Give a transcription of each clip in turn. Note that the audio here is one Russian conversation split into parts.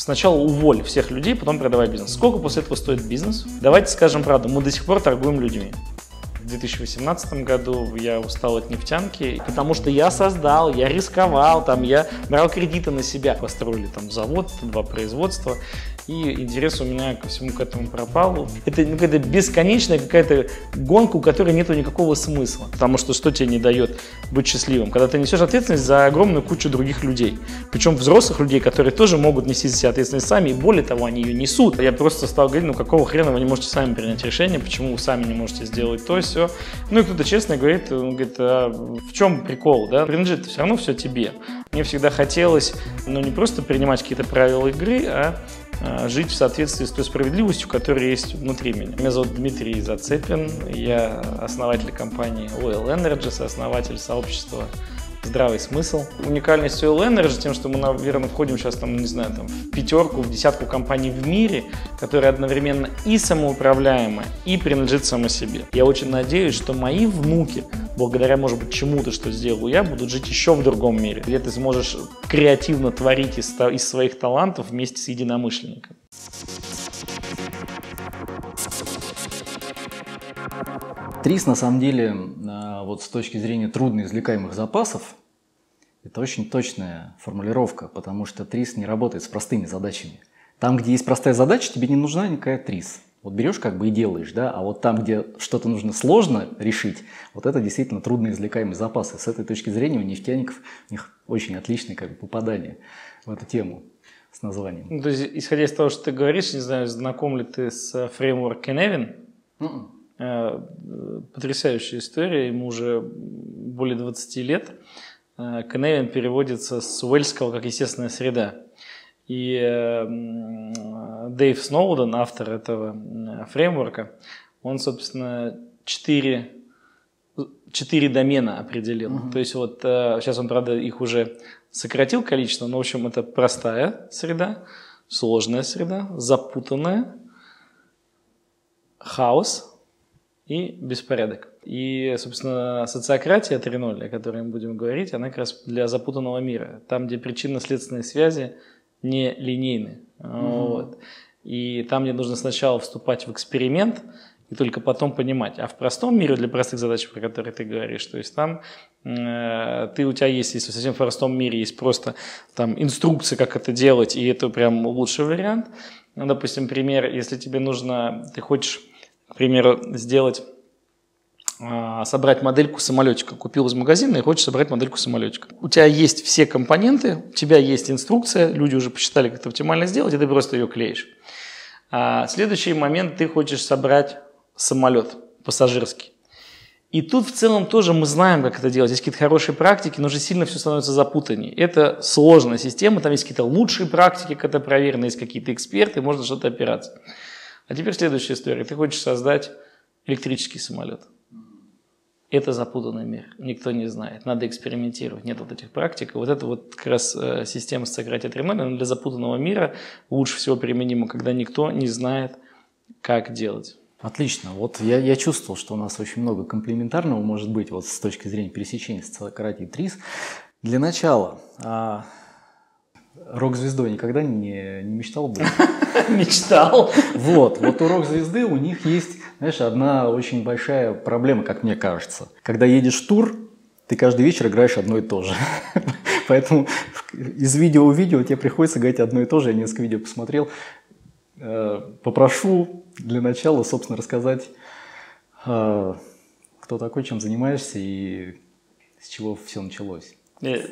Сначала уволь всех людей, потом продавай бизнес. Сколько после этого стоит бизнес? Давайте скажем правду, мы до сих пор торгуем людьми. В 2018 году я устал от нефтянки, потому что я создал, я рисковал, там, я брал кредиты на себя, построили там завод, два производства, и интерес у меня ко всему к этому пропал. Это ну, какая-то бесконечная какая-то гонка, у которой нет никакого смысла, потому что что тебе не дает быть счастливым? Когда ты несешь ответственность за огромную кучу других людей, причем взрослых людей, которые тоже могут нести за себя ответственность сами, и более того, они ее несут. Я просто стал говорить, ну какого хрена вы не можете сами принять решение, почему вы сами не можете сделать то, все. Ну и кто-то честно говорит, он говорит, а в чем прикол, да? Принадлежит все равно все тебе. Мне всегда хотелось, ну не просто принимать какие-то правила игры, а Э, жить в соответствии с той справедливостью, которая есть внутри меня. Меня зовут Дмитрий Зацепин, я основатель компании Oil Energy, сооснователь сообщества здравый смысл. Уникальность Oil Energy тем, что мы, наверное, входим сейчас, там, не знаю, там, в пятерку, в десятку компаний в мире, которые одновременно и самоуправляемы, и принадлежат само себе. Я очень надеюсь, что мои внуки, благодаря, может быть, чему-то, что сделал я, будут жить еще в другом мире, где ты сможешь креативно творить из, из своих талантов вместе с единомышленником. Трис, на самом деле, а, вот с точки зрения трудноизвлекаемых запасов, это очень точная формулировка, потому что трис не работает с простыми задачами. Там, где есть простая задача, тебе не нужна никакая трис. Вот берешь как бы и делаешь, да, а вот там, где что-то нужно сложно решить, вот это действительно трудноизвлекаемые запасы. С этой точки зрения у нефтяников у них очень отличное как бы попадание в эту тему с названием. Ну, то есть, исходя из того, что ты говоришь, не знаю, знаком ли ты с фреймворк Кеневин? Mm-mm. Э, потрясающая история, ему уже более 20 лет. Э, Каневин переводится с уэльского как естественная среда. И э, Дэйв Сноуден, автор этого фреймворка, он, собственно, четыре, четыре домена определил. Uh-huh. То есть вот сейчас он, правда, их уже сократил количество, но, в общем, это простая среда, сложная среда, запутанная, хаос – и беспорядок. И, собственно, социократия 3.0, о которой мы будем говорить, она как раз для запутанного мира. Там, где причинно-следственные связи не линейны. Mm-hmm. Вот. И там, где нужно сначала вступать в эксперимент, и только потом понимать. А в простом мире, для простых задач, про которые ты говоришь, то есть там э, ты, у тебя есть, если в совсем простом мире есть просто там инструкция, как это делать, и это прям лучший вариант. Ну, допустим, пример, если тебе нужно, ты хочешь примеру, сделать, а, собрать модельку самолетика. Купил из магазина и хочешь собрать модельку самолетика. У тебя есть все компоненты, у тебя есть инструкция, люди уже посчитали, как это оптимально сделать, и ты просто ее клеишь. А следующий момент, ты хочешь собрать самолет пассажирский. И тут в целом тоже мы знаем, как это делать. Есть какие-то хорошие практики, но уже сильно все становится запутаннее. Это сложная система, там есть какие-то лучшие практики, как это проверено, есть какие-то эксперты, можно что-то опираться. А теперь следующая история. Ты хочешь создать электрический самолет. Это запутанный мир, никто не знает, надо экспериментировать, нет вот этих практик. И вот это вот как раз э, система Сократия 3.0, она для запутанного мира лучше всего применима, когда никто не знает, как делать. Отлично. Вот я, я чувствовал, что у нас очень много комплементарного может быть вот с точки зрения пересечения с Сократией 3. Для начала, а, рок-звездой никогда не, не мечтал быть? Мечтал. Вот, вот у рок-звезды у них есть, знаешь, одна очень большая проблема, как мне кажется. Когда едешь в тур, ты каждый вечер играешь одно и то же. Поэтому из видео в видео тебе приходится говорить одно и то же. Я несколько видео посмотрел. Э, попрошу для начала, собственно, рассказать, э, кто такой, чем занимаешься и с чего все началось.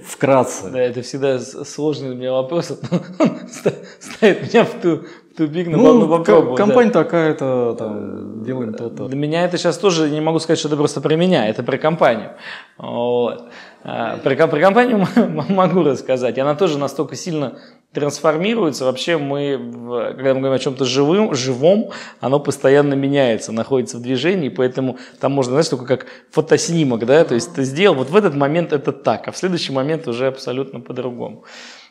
Вкратце. Да, это всегда сложный для меня вопрос. Ставит меня в, ту, в тупик, но ну, ну попробую. Компания да. такая-то, там, делаем то-то. Для меня это сейчас тоже, не могу сказать, что это просто про меня, это про компанию. Вот. А, про, про компанию могу рассказать. Она тоже настолько сильно трансформируется. Вообще мы, когда мы говорим о чем-то живым, живом, оно постоянно меняется, находится в движении, поэтому там можно, знаешь, только как фотоснимок, да, то есть ты сделал, вот в этот момент это так, а в следующий момент уже абсолютно по-другому.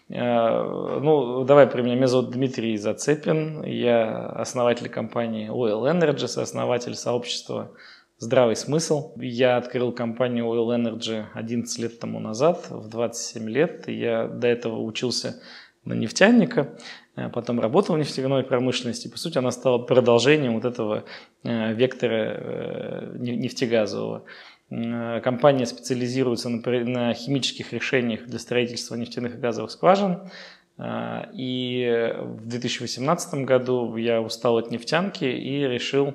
Э, ну, давай про меня. Меня зовут Дмитрий Зацепин. Я основатель компании Oil Energy, основатель сообщества «Здравый смысл». Я открыл компанию Oil Energy 11 лет тому назад, в 27 лет. Я до этого учился на нефтяника, потом работал в нефтяной промышленности. По сути, она стала продолжением вот этого вектора нефтегазового. Компания специализируется на химических решениях для строительства нефтяных и газовых скважин. И в 2018 году я устал от нефтянки и решил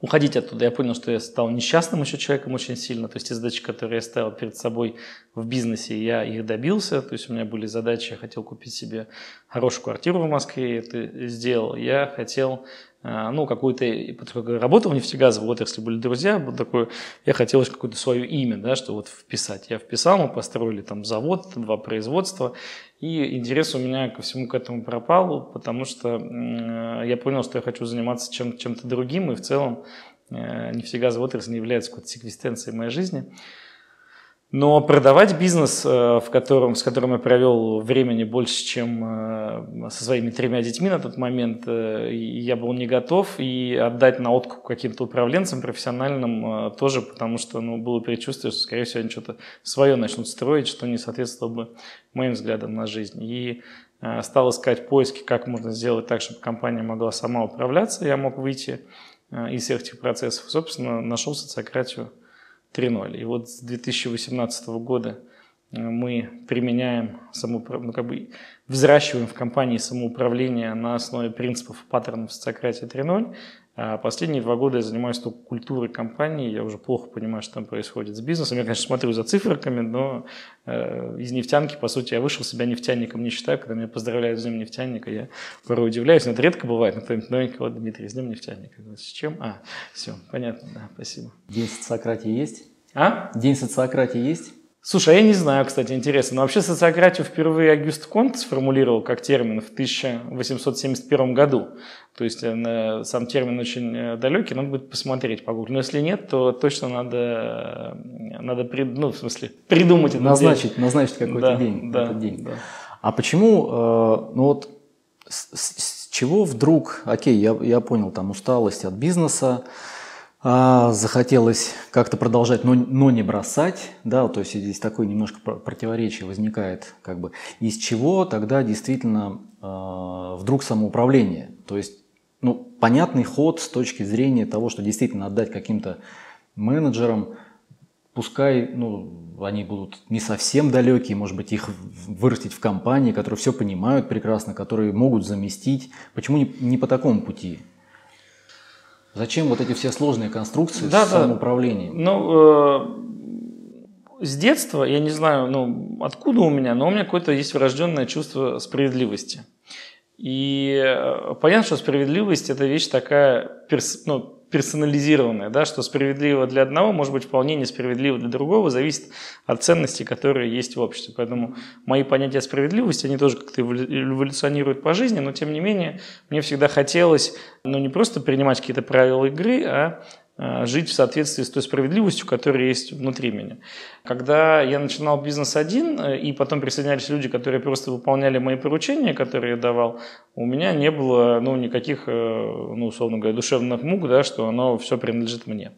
уходить оттуда. Я понял, что я стал несчастным еще человеком очень сильно. То есть те задачи, которые я ставил перед собой в бизнесе, я их добился. То есть у меня были задачи, я хотел купить себе хорошую квартиру в Москве, это сделал. Я хотел а, ну, какую-то, работал в нефтегазовой отрасли, были друзья, был такой, я хотел какое-то свое имя, да, что вот вписать. Я вписал, мы построили там завод, два производства, и интерес у меня ко всему к этому пропал, потому что я понял, что я хочу заниматься чем- чем-то другим, и в целом э, нефтегазовая отрасль не является какой-то секвестенцией моей жизни. Но продавать бизнес, э, в котором, с которым я провел времени больше, чем э, со своими тремя детьми на тот момент, э, я был не готов. И отдать на откуп каким-то управленцам профессиональным тоже, потому что ну, было предчувствие, что, скорее всего, они что-то свое начнут строить, что не соответствовало бы моим взглядам на жизнь. И стал искать поиски, как можно сделать так, чтобы компания могла сама управляться, я мог выйти из всех этих процессов. Собственно, нашел социократию – 3.0. И вот с 2018 года э, мы применяем самоуправ... ну, как бы взращиваем в компании самоуправление на основе принципов паттернов социократии 3.0 а последние два года я занимаюсь только культурой компании, я уже плохо понимаю, что там происходит с бизнесом. Я, конечно, смотрю за циферками, но э, из нефтянки, по сути, я вышел себя нефтяником, не считаю. Когда меня поздравляют с Днем нефтяника, я порой удивляюсь, но это редко бывает. Но кто-нибудь новенький, вот, Дмитрий, с Днем нефтяника. С чем? А, все, понятно, да, спасибо. День социократии есть? А? День социократии есть? Слушай, а я не знаю, кстати, интересно. Но вообще социократию впервые Агюст Конт сформулировал как термин в 1871 году. То есть э, сам термин очень э, далекий, надо будет посмотреть, погуглить. Но если нет, то точно надо, э, надо ну, в смысле, придумать это. Назначить, назначить какой-то да, день. Да, какой день. Да. А почему, ну вот, с, с чего вдруг, окей, я, я понял, там усталость от бизнеса, а, захотелось как-то продолжать, но, но не бросать, да, то есть здесь такое немножко противоречие возникает, как бы, из чего тогда действительно э, вдруг самоуправление, то есть, ну, понятный ход с точки зрения того, что действительно отдать каким-то менеджерам, пускай, ну, они будут не совсем далекие, может быть, их вырастить в компании, которые все понимают прекрасно, которые могут заместить. Почему не, не по такому пути? Зачем вот эти все сложные конструкции да, с да. самоуправлением? Ну, э, с детства, я не знаю, ну, откуда у меня, но у меня какое-то есть врожденное чувство справедливости. И э, понятно, что справедливость – это вещь такая, перс, ну, персонализированное, да, что справедливо для одного может быть вполне несправедливо для другого, зависит от ценностей, которые есть в обществе. Поэтому мои понятия справедливости, они тоже как-то эволюционируют по жизни, но тем не менее мне всегда хотелось ну, не просто принимать какие-то правила игры, а жить в соответствии с той справедливостью, которая есть внутри меня. Когда я начинал бизнес один, э, и потом присоединялись люди, которые просто выполняли мои поручения, которые я давал, у меня не было ну, никаких, э, ну, условно говоря, душевных мук, да, что оно все принадлежит мне.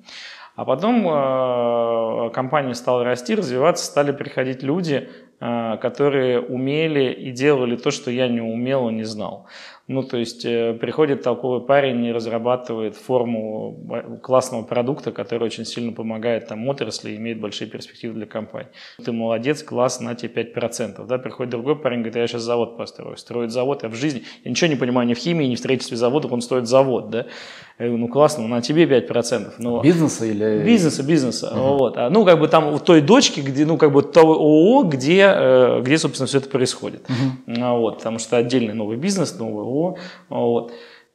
А потом э, компания стала расти, развиваться, стали приходить люди, э, которые умели и делали то, что я не умел и не знал. Ну, то есть э, приходит толковый парень и разрабатывает форму э, классного продукта, который очень сильно помогает там отрасли и имеет большие перспективы для компании. Ты молодец, класс, на тебе 5%. Да? Приходит другой парень, говорит, я сейчас завод построю. Строит завод, я в жизни, я ничего не понимаю ни в химии, ни в строительстве завода, он строит завод. Да? Я говорю, ну классно, на тебе 5%. Ну, бизнеса или... Бизнеса, бизнеса. Угу. Вот. А, ну, как бы там в той дочке, где, ну, как бы того ООО, где, э, где, собственно, все это происходит. Угу. Вот, потому что отдельный новый бизнес, новый ООО. Вот.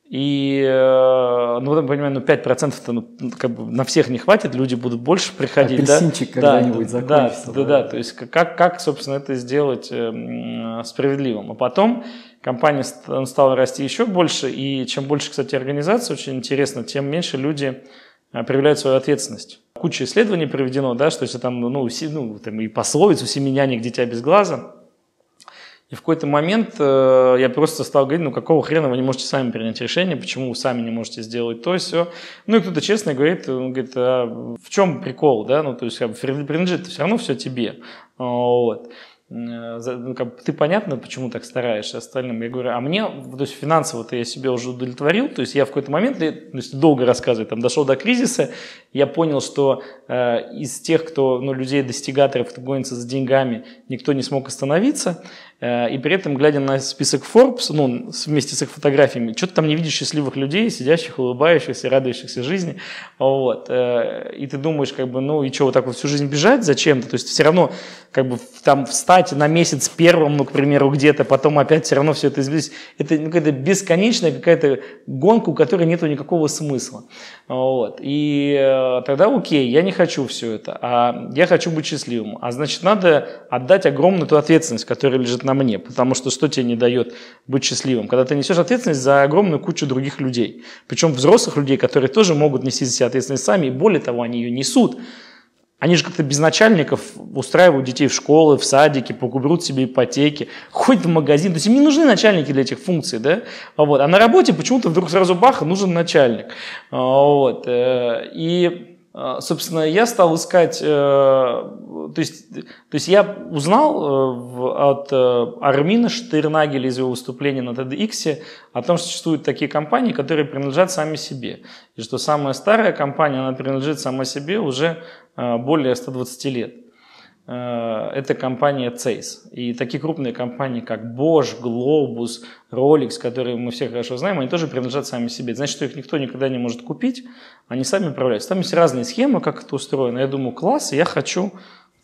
И, э, ну, там, понимаю, ну, 5% ну, как бы на всех не хватит, люди будут больше приходить. Апельсинчик да? когда-нибудь да, закончится. Да, да, да, то есть как, как, собственно, это сделать э, справедливым. А потом компания стала расти еще больше, и чем больше, кстати, организация, очень интересно, тем меньше люди э, проявляют свою ответственность. Куча исследований проведено, да, что если там, ну, ну там и пословицу «семи нянек, дитя без глаза», и в какой-то момент э, я просто стал говорить, ну какого хрена вы не можете сами принять решение, почему вы сами не можете сделать то, все. Ну и кто-то честно говорит, он говорит, а в чем прикол, да, ну то есть как бы, принадлежит все равно все тебе. Вот. Ну, как, ты понятно, почему так стараешься остальным? Я говорю, а мне, то есть финансово-то я себе уже удовлетворил, то есть я в какой-то момент, то есть долго рассказывать, там дошел до кризиса, я понял, что э, из тех, кто, ну, людей-достигаторов, кто гонится за деньгами, никто не смог остановиться, Э, и при этом, глядя на список Forbes, ну, вместе с их фотографиями, что-то там не видишь счастливых людей, сидящих, улыбающихся, радующихся жизни. Вот. Э, и ты думаешь, как бы, ну, и что, вот так вот всю жизнь бежать зачем-то? То есть все равно, как бы, там, встать на месяц первым, ну, к примеру, где-то, потом опять все равно все это изменить. Это ну, какая-то бесконечная какая-то гонка, у которой нет никакого смысла. Вот. И э, тогда окей, я не хочу все это, а я хочу быть счастливым. А значит, надо отдать огромную ту ответственность, которая лежит на мне, потому что что тебе не дает быть счастливым? Когда ты несешь ответственность за огромную кучу других людей, причем взрослых людей, которые тоже могут нести за себя ответственность сами, и более того, они ее несут. Они же как-то без начальников устраивают детей в школы, в садики, покупают себе ипотеки, ходят в магазин. То есть им не нужны начальники для этих функций. Да? Вот. А на работе почему-то вдруг сразу бах, нужен начальник. Вот. Э, и а, собственно, я стал искать, э, то есть, то есть я узнал э, от э, Армина Штырнагеля из его выступления на TEDx о том, что существуют такие компании, которые принадлежат сами себе. И что самая старая компания, она принадлежит сама себе уже более 120 лет. Э, это компания Zeiss. И такие крупные компании, как Bosch, Globus, Rolex, которые мы все хорошо знаем, они тоже принадлежат сами себе. Значит, что их никто никогда не может купить, они сами управляются. Там есть разные схемы, как это устроено. Я думаю, класс, я хочу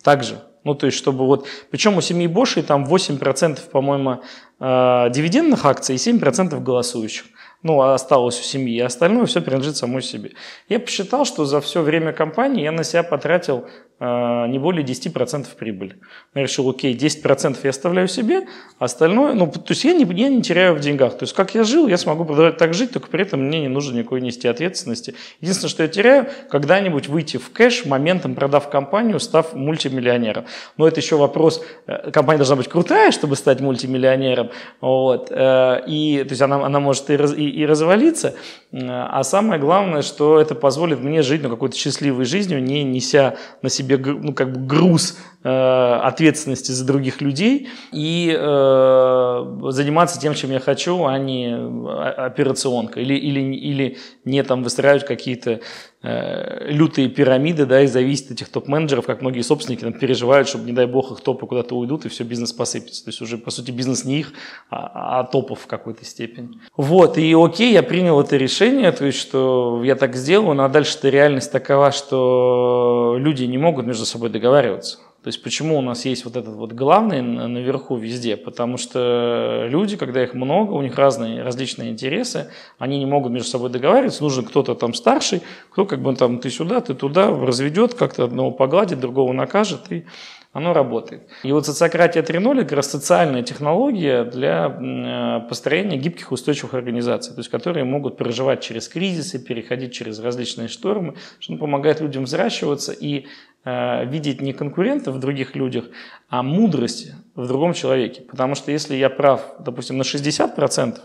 так же. Ну, то есть, чтобы вот... Причем у семьи Bosch там 8%, по-моему, э, дивидендных акций и 7% голосующих ну, осталось у семьи, а остальное все принадлежит самой себе. Я посчитал, что за все время компании я на себя потратил не более 10% прибыли. Я решил, окей, 10% я оставляю себе, а остальное, ну, то есть я не, я не теряю в деньгах. То есть как я жил, я смогу продолжать так жить, только при этом мне не нужно никакой нести ответственности. Единственное, что я теряю, когда-нибудь выйти в кэш, моментом продав компанию, став мультимиллионером. Но это еще вопрос, э, компания должна быть крутая, чтобы стать мультимиллионером, вот, э, и, то есть она, она может и, и и, развалиться. А самое главное, что это позволит мне жить ну, какой-то счастливой жизнью, не неся на себе ну, как бы груз э, ответственности за других людей и э, заниматься тем, чем я хочу, а не а, операционкой или, или, или не там выстраивать какие-то Э, лютые пирамиды, да, и зависит от этих топ-менеджеров, как многие собственники там, переживают, чтобы, не дай бог, их топы куда-то уйдут, и все, бизнес посыпется. То есть уже, по сути, бизнес не их, а, а топов в какой-то степени. Вот, и окей, я принял это решение, то есть, что я так сделаю, но дальше-то реальность такова, что люди не могут между собой договариваться. То есть почему у нас есть вот этот вот главный наверху везде? Потому что люди, когда их много, у них разные различные интересы, они не могут между собой договариваться, нужен кто-то там старший, кто как бы там ты сюда, ты туда, разведет, как-то одного погладит, другого накажет, и оно работает. И вот социократия 3.0 как раз социальная технология для построения гибких устойчивых организаций, то есть которые могут проживать через кризисы, переходить через различные штормы, что помогает людям взращиваться и Э, видеть не конкурента в других людях, а мудрость в другом человеке. Потому что если я прав, допустим, на 60%,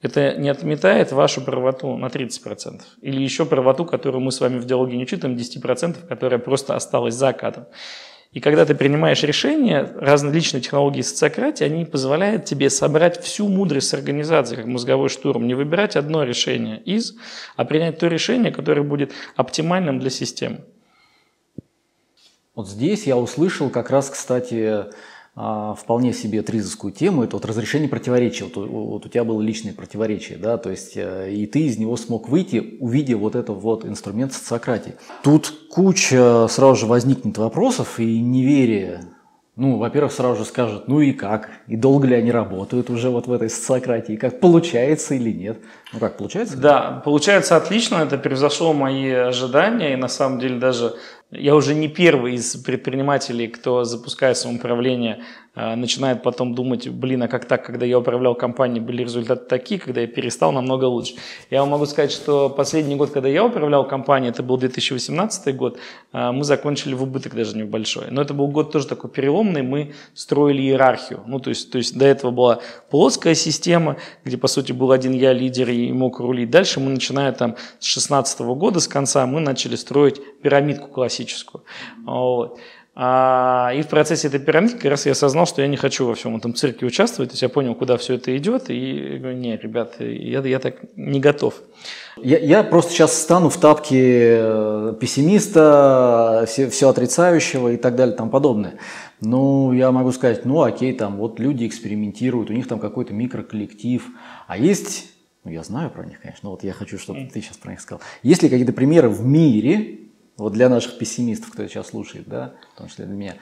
это не отметает вашу правоту на 30%. Или еще правоту, которую мы с вами в диалоге не учитываем, 10%, которая просто осталась за кадром. И когда ты принимаешь решения, различные технологии социократии, они позволяют тебе собрать всю мудрость организации, как мозговой штурм, не выбирать одно решение из, а принять то решение, которое будет оптимальным для системы. Вот здесь я услышал как раз, кстати, вполне себе тризовскую тему, это вот разрешение противоречия. Вот, вот у тебя было личное противоречие, да, то есть э, и ты из него смог выйти, увидев вот этот вот инструмент социократии. Тут куча сразу же возникнет вопросов и неверие. Ну, во-первых, сразу же скажут, ну и как? И долго ли они работают уже вот в этой социократии? Как получается или нет? Ну как, получается? Да, получается отлично, это превзошло мои ожидания, и на самом деле даже я уже не первый из предпринимателей, кто запускает самоуправление начинает потом думать, блин, а как так, когда я управлял компанией, были результаты такие, когда я перестал, намного лучше. Я вам могу сказать, что последний год, когда я управлял компанией, это был 2018 год, а, мы закончили в убыток даже небольшой. Но это был год тоже такой переломный, мы строили иерархию. Ну, то есть, то есть до этого была плоская система, где, по сути, был один я лидер и мог рулить. Дальше мы, начиная там с 2016 года, с конца, мы начали строить пирамидку классическую. Вот. А, и в процессе этой пирамиды как раз я осознал, что я не хочу во всем этом цирке участвовать. То есть я понял, куда все это идет, и говорю, не, ребят, я, я так не готов. Я, я просто сейчас стану в тапке э, пессимиста, все, все отрицающего и так далее и тому подобное. Ну, я могу сказать, ну окей, там вот люди экспериментируют, у них там какой-то микроколлектив, а есть, ну я знаю про них, конечно, но вот я хочу, чтобы ты сейчас про них сказал. Есть ли какие-то примеры в мире, вот для наших пессимистов, кто сейчас слушает, да, в том числе для меня,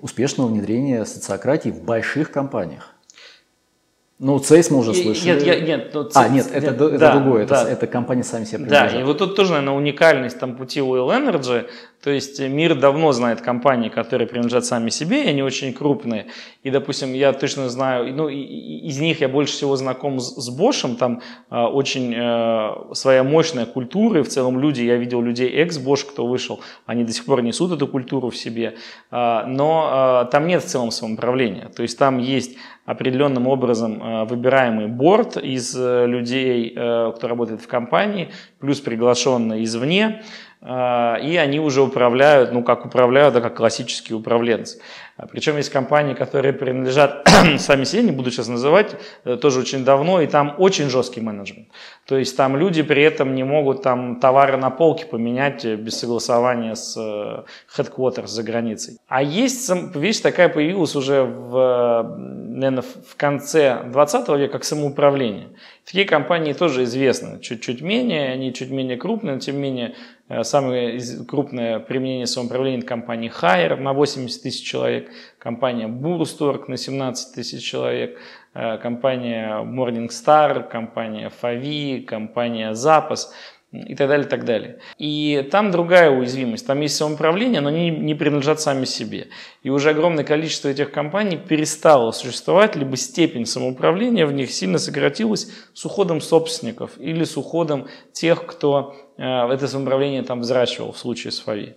успешного внедрения социократии в больших компаниях. Ну, Цейс мы уже слышали. Нет, я, нет, ну, а, нет, это, да, это другое, да. это, это компания сами себе принадлежат. Да, и вот тут тоже, наверное, уникальность там пути Oil Energy, то есть мир давно знает компании, которые принадлежат сами себе, и они очень крупные. И, допустим, я точно знаю, ну, из них я больше всего знаком с, Bosch, там э, очень э, своя мощная культура, и в целом люди, я видел людей экс-Bosch, кто вышел, они до сих пор несут эту культуру в себе, э, но э, там нет в целом самоуправления, то есть там есть определенным образом э, выбираемый борт из э, людей, э, кто работает в компании, плюс приглашенные извне, и они уже управляют, ну как управляют, да, как классические управленцы. А Причем есть компании, которые принадлежат сами себе, не буду сейчас называть, э, тоже очень давно, и там очень жесткий менеджмент. То есть там люди при этом не могут там товары на полке поменять э, без согласования с э, headquarters за границей. А есть вещь такая появилась уже в, наверное, в конце 20 века, как самоуправление. Такие компании тоже известны, чуть-чуть менее, они чуть менее крупные, но тем не менее самое крупное применение самоуправления – компания Hire на 80 тысяч человек. Компания Bullstork на 17 тысяч человек, э, компания Morningstar, компания Favi, компания Запас и так далее, и так далее. И там другая уязвимость, там есть самоуправление, но они не принадлежат сами себе. И уже огромное количество этих компаний перестало существовать, либо степень самоуправления в них сильно сократилась с уходом собственников или с уходом тех, кто э, это самоуправление там взращивал в случае с Фави.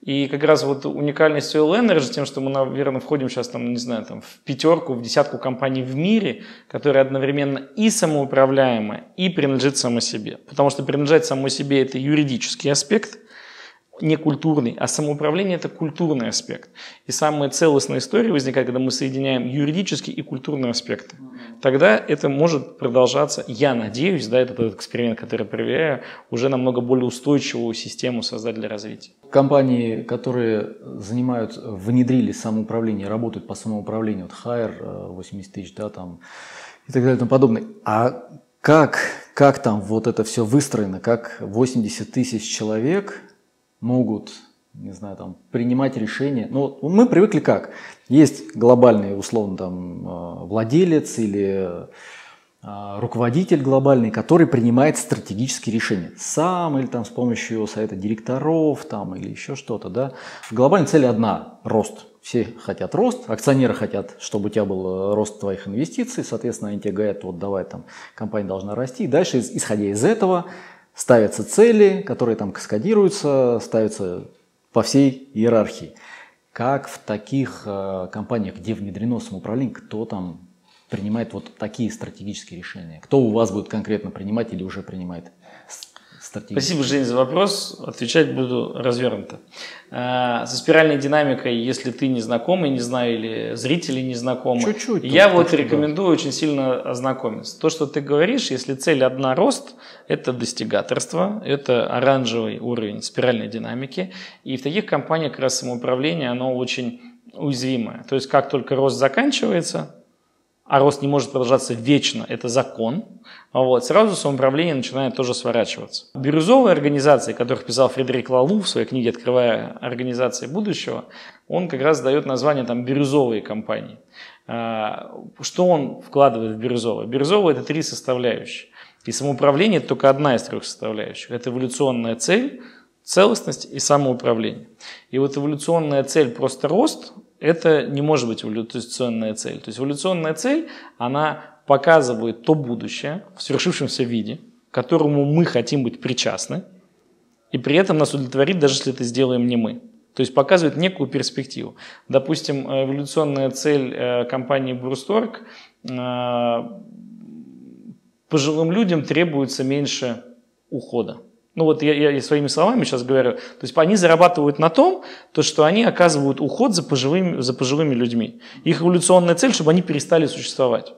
И как раз вот уникальность Oil Energy тем, что мы, наверное, входим сейчас там, не знаю, там, в пятерку, в десятку компаний в мире, которые одновременно и самоуправляемы, и принадлежит само себе. Потому что принадлежать самому себе – это юридический аспект – не культурный, а самоуправление – это культурный аспект. И самая целостная история возникает, когда мы соединяем юридический и культурный аспекты. Тогда это может продолжаться, я надеюсь, да, это тот эксперимент, который я проверяю, уже намного более устойчивую систему создать для развития. Компании, которые занимают, внедрили самоуправление, работают по самоуправлению, вот Hire 80 тысяч, да, там, и так далее и тому подобное. А как, как там вот это все выстроено, как 80 тысяч человек могут, не знаю, там, принимать решения. Ну, мы привыкли как? Есть глобальный, условно, там, э, владелец или э, руководитель глобальный, который принимает стратегические решения сам или там с помощью совета директоров там или еще что-то, да. Глобальная цель одна – рост. Все хотят рост, акционеры хотят, чтобы у тебя был э, рост твоих инвестиций, соответственно, они тебе говорят, вот давай там, компания должна расти. И дальше, исходя из этого, ставятся цели, которые там каскадируются, ставятся по всей иерархии. Как в таких э, компаниях, где внедрено самоуправление, кто там принимает вот такие стратегические решения? Кто у вас будет конкретно принимать или уже принимает? Спасибо, Жень, за вопрос. Отвечать буду развернуто. А, со спиральной динамикой, если ты не знакомый, не знаю, или зрители не знакомы, Чуть-чуть, я вот рекомендую да. очень сильно ознакомиться. То, что ты говоришь, если цель одна рост, это достигаторство, это оранжевый уровень спиральной динамики. И в таких компаниях как раз самоуправление, оно очень уязвимое. То есть как только рост заканчивается, а рост не может продолжаться вечно, это закон, вот, сразу самоуправление начинает тоже сворачиваться. Бирюзовые организации, которых писал Фредерик Лалу в своей книге «Открывая организации будущего», он как раз дает название там «бирюзовые компании». А, что он вкладывает в бирюзовые? Бирюзовые – это три составляющие. И самоуправление – это только одна из трех составляющих. Это эволюционная цель, целостность и самоуправление. И вот эволюционная цель просто рост, это не может быть эволюционная цель. То есть эволюционная цель, она показывает то будущее в свершившемся виде, к которому мы хотим быть причастны, и при этом нас удовлетворит, даже если это сделаем не мы. То есть показывает некую перспективу. Допустим, эволюционная цель э, компании Брусторг э, пожилым людям требуется меньше ухода Ну вот я, я своими словами сейчас говорю. То есть они зарабатывают на том, то, что они оказывают уход за пожилыми, за пожилыми людьми. Их эволюционная цель, чтобы они перестали существовать.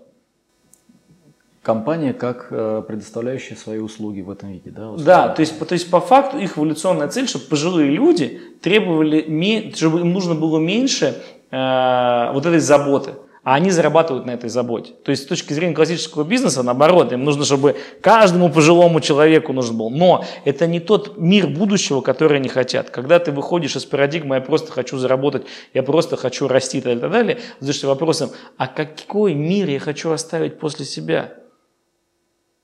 Компания как э, предоставляющая свои услуги в этом виде, да? Да, то есть, то есть по факту их эволюционная цель, чтобы пожилые люди требовали, чтобы им нужно было меньше э, вот этой заботы а они зарабатывают на этой заботе. То есть с точки зрения классического бизнеса, наоборот, им нужно, чтобы каждому пожилому человеку нужен был. Но это не тот мир будущего, который они хотят. Когда ты выходишь из парадигмы «я просто хочу заработать», «я просто хочу расти» и так далее, задаешься вопросом «а какой мир я хочу оставить после себя?»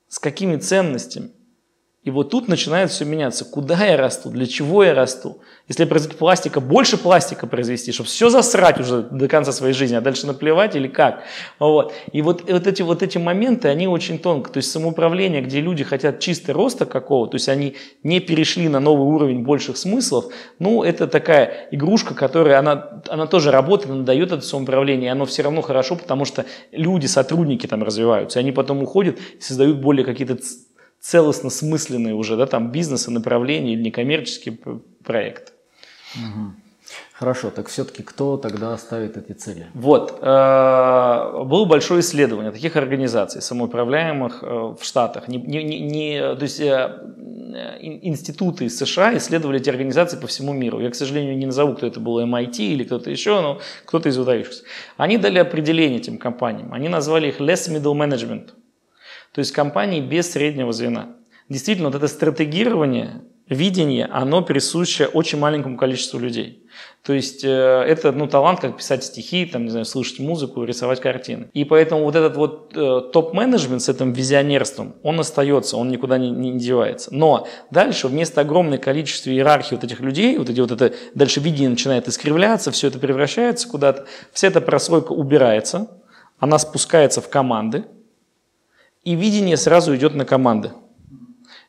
С какими ценностями? И вот тут начинает все меняться. Куда я расту? Для чего я расту? Если производить пластика, больше пластика произвести, чтобы все засрать уже до конца своей жизни, а дальше наплевать или как? Вот. И вот, вот, эти, вот эти моменты, они очень тонко. То есть самоуправление, где люди хотят чисто роста какого, то есть они не перешли на новый уровень больших смыслов, ну, это такая игрушка, которая, она, она тоже работает, она дает это самоуправление, и оно все равно хорошо, потому что люди, сотрудники там развиваются, и они потом уходят создают более какие-то целостно смысленные уже, да, там бизнесы, направления или некоммерческие проекты. Угу. Хорошо, так все-таки кто тогда ставит эти цели? Вот, э, было большое исследование таких организаций, самоуправляемых э, в Штатах. Не, не, не, то есть э, институты из США исследовали эти организации по всему миру. Я, к сожалению, не назову, кто это был, MIT или кто-то еще, но кто-то из выдающихся. Они дали определение этим компаниям. Они назвали их less middle management – то есть компании без среднего звена. Действительно, вот это стратегирование, видение, оно присуще очень маленькому количеству людей. То есть э, это ну, талант, как писать стихи, там, не знаю, слышать музыку, рисовать картины. И поэтому вот этот вот э, топ-менеджмент с этим визионерством, он остается, он никуда не, не девается. Но дальше вместо огромного количества иерархии вот этих людей, вот эти вот это, дальше видение начинает искривляться, все это превращается куда-то, вся эта прослойка убирается, она спускается в команды, и видение сразу идет на команды.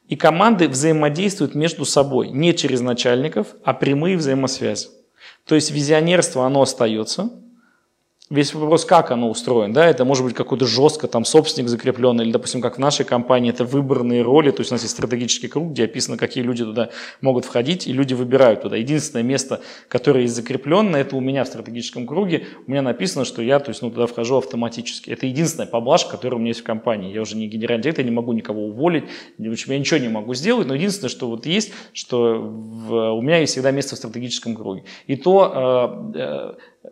И команды взаимодействуют между собой, не через начальников, а прямые взаимосвязи. То есть визионерство, оно остается – Весь вопрос, как оно устроено, да, это может быть какой-то жестко там собственник закрепленный, или, допустим, как в нашей компании, это выборные роли, то есть у нас есть стратегический круг, где описано, какие люди туда могут входить, и люди выбирают туда. Единственное место, которое есть закрепленное, это у меня в стратегическом круге, у меня написано, что я, то есть, ну, туда вхожу автоматически. Это единственная поблажка, которая у меня есть в компании. Я уже не генеральный директор, я не могу никого уволить, в общем, я ничего не могу сделать, но единственное, что вот есть, что в, у меня есть всегда место в стратегическом круге. И то э, э,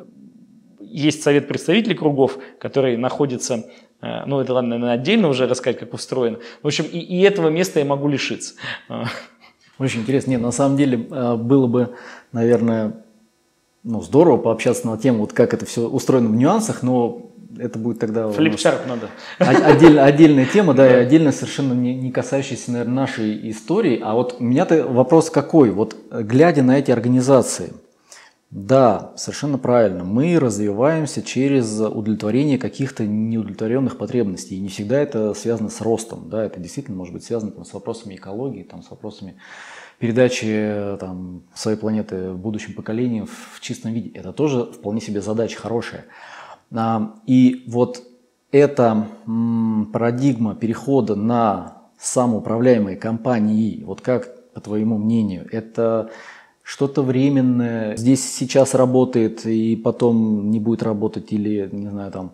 есть совет представителей кругов, который находится, э, ну это ладно, наверное, отдельно уже рассказать, как устроено. В общем, и, и этого места я могу лишиться. Очень интересно. Нет, на самом деле э, было бы, наверное, ну, здорово пообщаться на тему, вот как это все устроено в нюансах, но это будет тогда... Флипчарт надо. Отдельно, отдельная тема, да, и отдельно совершенно не, не касающаяся, наверное, нашей истории. А вот у меня-то вопрос какой? Вот глядя на эти организации – да, совершенно правильно. Мы развиваемся через удовлетворение каких-то неудовлетворенных потребностей. И не всегда это связано с ростом. Да, это действительно может быть связано там, с вопросами экологии, там, с вопросами передачи там, своей планеты будущим поколениям в чистом виде. Это тоже вполне себе задача хорошая. А, и вот эта парадигма перехода на самоуправляемые компании, вот как, по твоему мнению, это что-то временное здесь сейчас работает и потом не будет работать или, не знаю, там...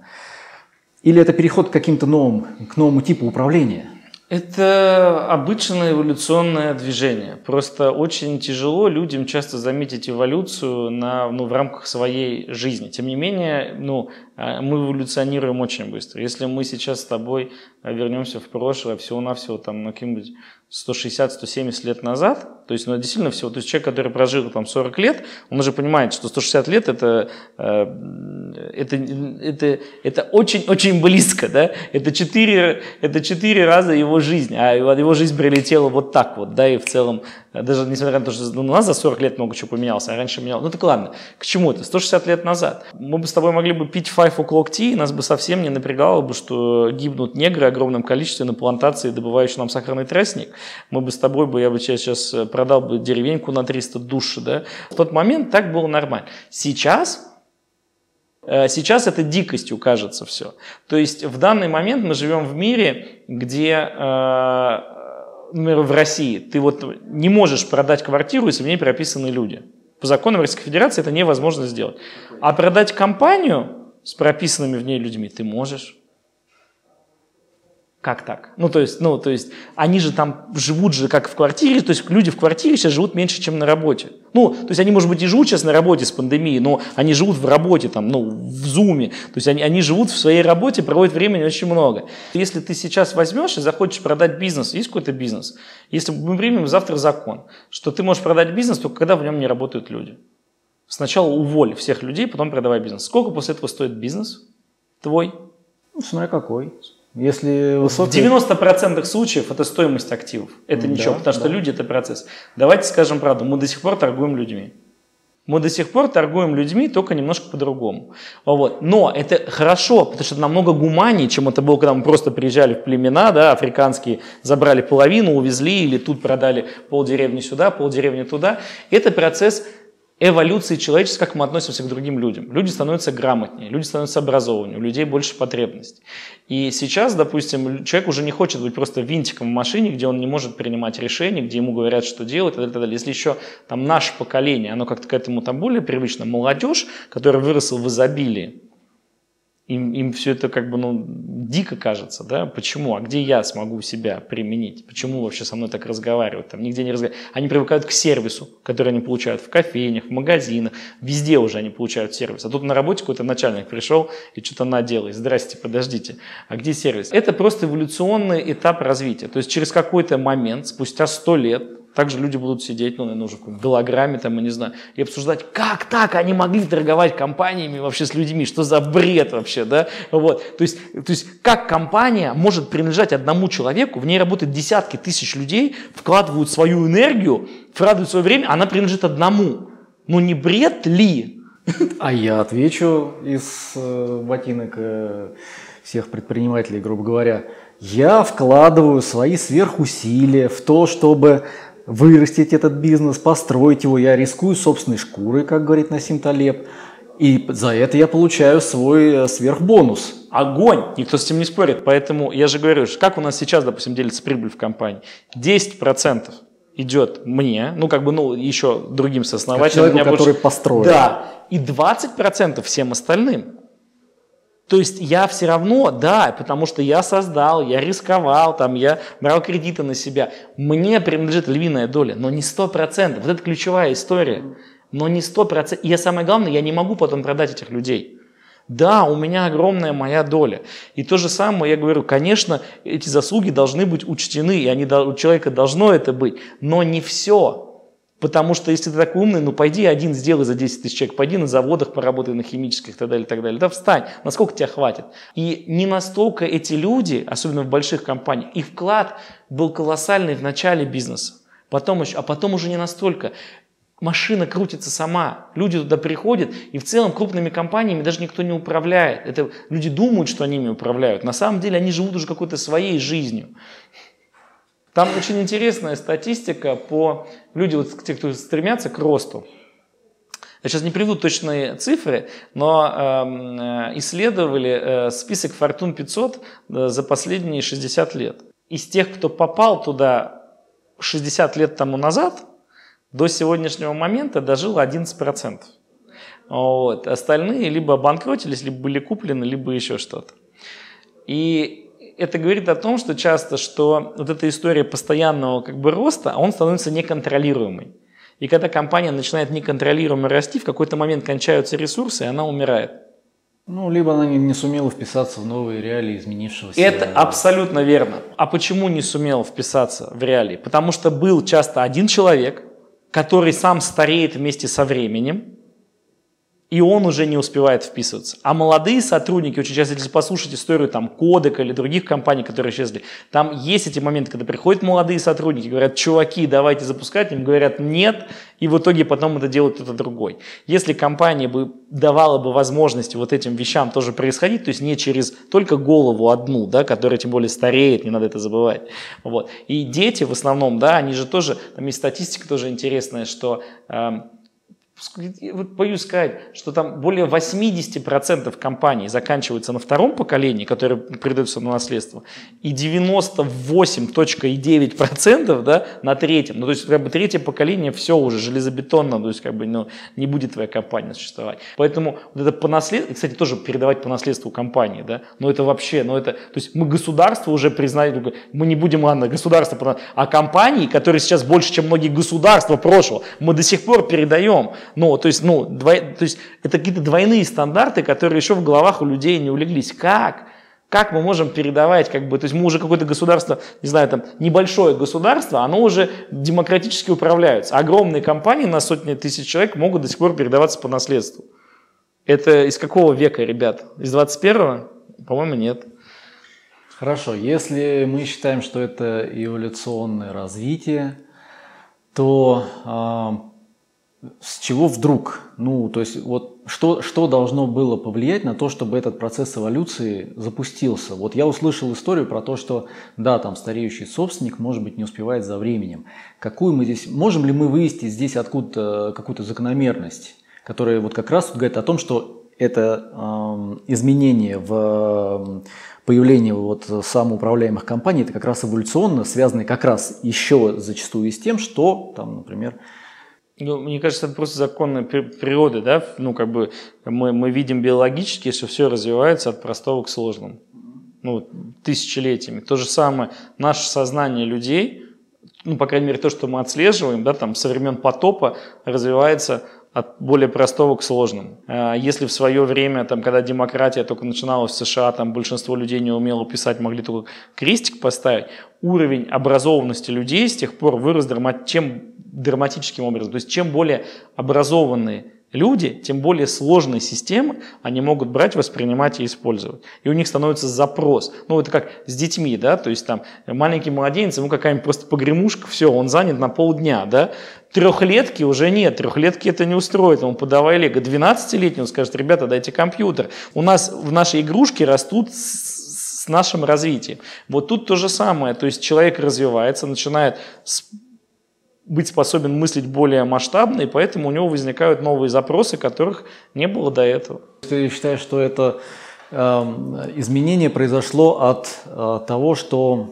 Или это переход к каким-то новым, к новому типу управления? Это обычное эволюционное движение. Просто очень тяжело людям часто заметить эволюцию на, ну, в рамках своей жизни. Тем не менее, ну, а, мы эволюционируем очень быстро. Если мы сейчас с тобой вернемся в прошлое, всего-навсего там на каким-нибудь 160-170 лет назад, то есть, ну, действительно всего, то есть человек, который прожил там 40 лет, он уже понимает, что 160 лет это, э, это, это, это очень-очень близко, да, это 4, это 4 раза его жизнь, а его жизнь прилетела вот так вот, да, и в целом, даже несмотря на то, что ну, у нас за 40 лет много чего поменялось, а раньше менялось, ну так ладно, к чему это, 160 лет назад, мы бы с тобой могли бы пить five o'clock tea, нас бы совсем не напрягало бы, что гибнут негры в огромном количестве на плантации, добывающие нам сахарный тростник, мы бы с тобой, бы, я бы сейчас э, продал бы деревеньку на 300 душ, да. В тот момент так было нормально. Сейчас э, Сейчас это дикостью кажется все. То есть в данный момент мы живем в мире, где э, например, в России, ты вот не можешь продать квартиру, если в ней прописаны люди. По законам Российской Федерации это невозможно сделать. А продать компанию с прописанными в ней людьми ты можешь. Как так? Ну, то есть, ну, то есть, они же там живут же как в квартире, то есть люди в квартире сейчас живут меньше, чем на работе. Ну, то есть они, может быть, и живут сейчас на работе с пандемией, но они живут в работе, там, ну, в зуме. То есть они, они живут в своей работе, проводят времени очень много. Если ты сейчас возьмешь и захочешь продать бизнес, есть какой-то бизнес, если мы примем завтра закон, что ты можешь продать бизнес только когда в нем не работают люди. Сначала уволь всех людей, потом продавай бизнес. Сколько после этого стоит бизнес твой? Ну, смотря какой. Если высокий... В 90% случаев это стоимость активов. Это ничего, да, потому что да. люди это процесс. Давайте скажем правду, мы до сих пор торгуем людьми. Мы до сих пор торгуем людьми, только немножко по-другому. Вот. Но это хорошо, потому что это намного гуманнее, чем это было, когда мы просто приезжали в племена, да, африканские, забрали половину, увезли, или тут продали полдеревни сюда, полдеревни туда. Это процесс эволюции человечества, как мы относимся к другим людям. Люди становятся грамотнее, люди становятся образованнее, у людей больше потребностей. И сейчас, допустим, человек уже не хочет быть просто винтиком в машине, где он не может принимать решения, где ему говорят, что делать, и так далее. Если еще там наше поколение, оно как-то к этому там более привычно, молодежь, которая выросла в изобилии, им, им все это как бы ну, дико кажется, да, почему, а где я смогу себя применить, почему вообще со мной так разговаривают, там нигде не разговаривают. Они привыкают к сервису, который они получают в кофейнях, в магазинах, везде уже они получают сервис. А тут на работе какой-то начальник пришел и что-то наделает, здрасте, подождите, а где сервис? Это просто эволюционный этап развития, то есть через какой-то момент, спустя сто лет, также люди будут сидеть, ну, наверное, уже в голограмме, там, я не знаю, и обсуждать, как так они могли торговать компаниями вообще с людьми, что за бред вообще, да, вот. То есть, то есть как компания может принадлежать одному человеку, в ней работают десятки тысяч людей, вкладывают свою энергию, вкладывают свое время, она принадлежит одному. Ну, не бред ли? А я отвечу из э, ботинок э, всех предпринимателей, грубо говоря. Я вкладываю свои сверхусилия в то, чтобы вырастить этот бизнес, построить его. Я рискую собственной шкурой, как говорит Насим Талеб. И за это я получаю свой э, сверхбонус. Огонь! Никто с этим не спорит. Поэтому я же говорю, как у нас сейчас, допустим, делится прибыль в компании? 10% идет мне, ну как бы, ну еще другим сооснователям. Человеку, который построил. Да. И 20% всем остальным. То есть я все равно, да, потому что я создал, я рисковал, там, я брал кредиты на себя. Мне принадлежит львиная доля, но не 100%. Вот это ключевая история. Но не 100%. И я самое главное, я не могу потом продать этих людей. Да, у меня огромная моя доля. И то же самое я говорю, конечно, эти заслуги должны быть учтены, и они, у человека должно это быть, но не все. Потому что если ты такой умный, ну пойди один сделай за 10 тысяч человек, пойди на заводах поработай, на химических и так далее, и так далее. Да встань, насколько тебя хватит. И не настолько эти люди, особенно в больших компаниях, их вклад был колоссальный в начале бизнеса. Потом еще, а потом уже не настолько. Машина крутится сама, люди туда приходят, и в целом крупными компаниями даже никто не управляет. Это люди думают, что они ими управляют. На самом деле они живут уже какой-то своей жизнью. Там очень интересная статистика по людям, вот, те, кто стремятся к росту. Я сейчас не приведу точные цифры, но эм, э, исследовали э, список Fortune 500 э, за последние 60 лет. Из тех, кто попал туда 60 лет тому назад, до сегодняшнего момента дожил 11%. Вот. Остальные либо обанкротились, либо были куплены, либо еще что-то. И это говорит о том, что часто, что вот эта история постоянного как бы роста, он становится неконтролируемой. И когда компания начинает неконтролируемо расти, в какой-то момент кончаются ресурсы, и она умирает. Ну, либо она не сумела вписаться в новые реалии изменившегося. Это абсолютно верно. А почему не сумела вписаться в реалии? Потому что был часто один человек, который сам стареет вместе со временем, и он уже не успевает вписываться. А молодые сотрудники, очень часто, если послушать историю там Кодека или других компаний, которые исчезли, там есть эти моменты, когда приходят молодые сотрудники, говорят, чуваки, давайте запускать, им говорят нет, и в итоге потом это делает кто-то другой. Если компания бы давала бы возможности вот этим вещам тоже происходить, то есть не через только голову одну, да, которая тем более стареет, не надо это забывать. Вот. И дети в основном, да, они же тоже, там есть статистика тоже интересная, что э, вот боюсь сказать, что там более 80% компаний заканчиваются на втором поколении, которое передается на наследство, и 98.9% да, на третьем. Ну, то есть, как бы третье поколение все уже железобетонно, то есть, как бы, ну, не будет твоя компания существовать. Поэтому вот это по наследству, кстати, тоже передавать по наследству компании, да, но это вообще, ну, это, то есть, мы государство уже признаем, мы не будем, ладно, государство, а компании, которые сейчас больше, чем многие государства прошлого, мы до сих пор передаем. Ну, то есть, ну, двой, то есть это какие-то двойные стандарты, которые еще в головах у людей не улеглись. Как? Как мы можем передавать, как бы, то есть мы уже какое-то государство, не знаю, там, небольшое государство, оно уже демократически управляется. Огромные компании на сотни тысяч человек могут до сих пор передаваться по наследству. Это из какого века, ребят? Из 21-го? По-моему, нет. Хорошо, если мы считаем, что это эволюционное развитие, то а, с чего вдруг? Ну, то есть вот что, что должно было повлиять на то, чтобы этот процесс эволюции запустился? Вот я услышал историю про то, что да, там стареющий собственник, может быть, не успевает за временем. Какую мы здесь, можем ли мы вывести здесь откуда какую-то закономерность, которая вот как раз говорит о том, что это э, изменение в появление вот самоуправляемых компаний, это как раз эволюционно связано как раз еще зачастую и с тем, что там, например, ну, мне кажется, это просто законы природы, да, ну, как бы мы, мы видим биологически, что все развивается от простого к сложному. Ну, тысячелетиями. То же самое наше сознание людей, ну, по крайней мере, то, что мы отслеживаем, да, там, со времен потопа развивается от более простого к сложному. А если в свое время, там, когда демократия только начиналась в США, там большинство людей не умело писать, могли только крестик поставить, уровень образованности людей с тех пор вырос чем драматическим образом. То есть чем более образованные люди, тем более сложные системы они могут брать, воспринимать и использовать. И у них становится запрос. Ну, это как с детьми, да, то есть там маленький младенец, ему какая-нибудь просто погремушка, все, он занят на полдня, да. Трехлетки уже нет, трехлетки это не устроит, ему подавай лего. 12-летний он скажет, ребята, дайте компьютер. У нас в наши игрушки растут с нашим развитием. Вот тут то же самое, то есть человек развивается, начинает с быть способен мыслить более масштабно, и поэтому у него возникают новые запросы, которых не было до этого. Ты считаешь, что это э, изменение произошло от э, того, что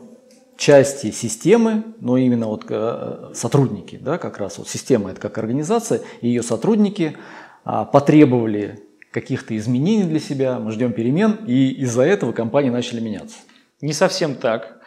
части системы, но именно вот э, сотрудники, да, как раз вот система это как организация, и ее сотрудники э, потребовали каких-то изменений для себя, мы ждем перемен, и из-за этого компании начали меняться. Не совсем так.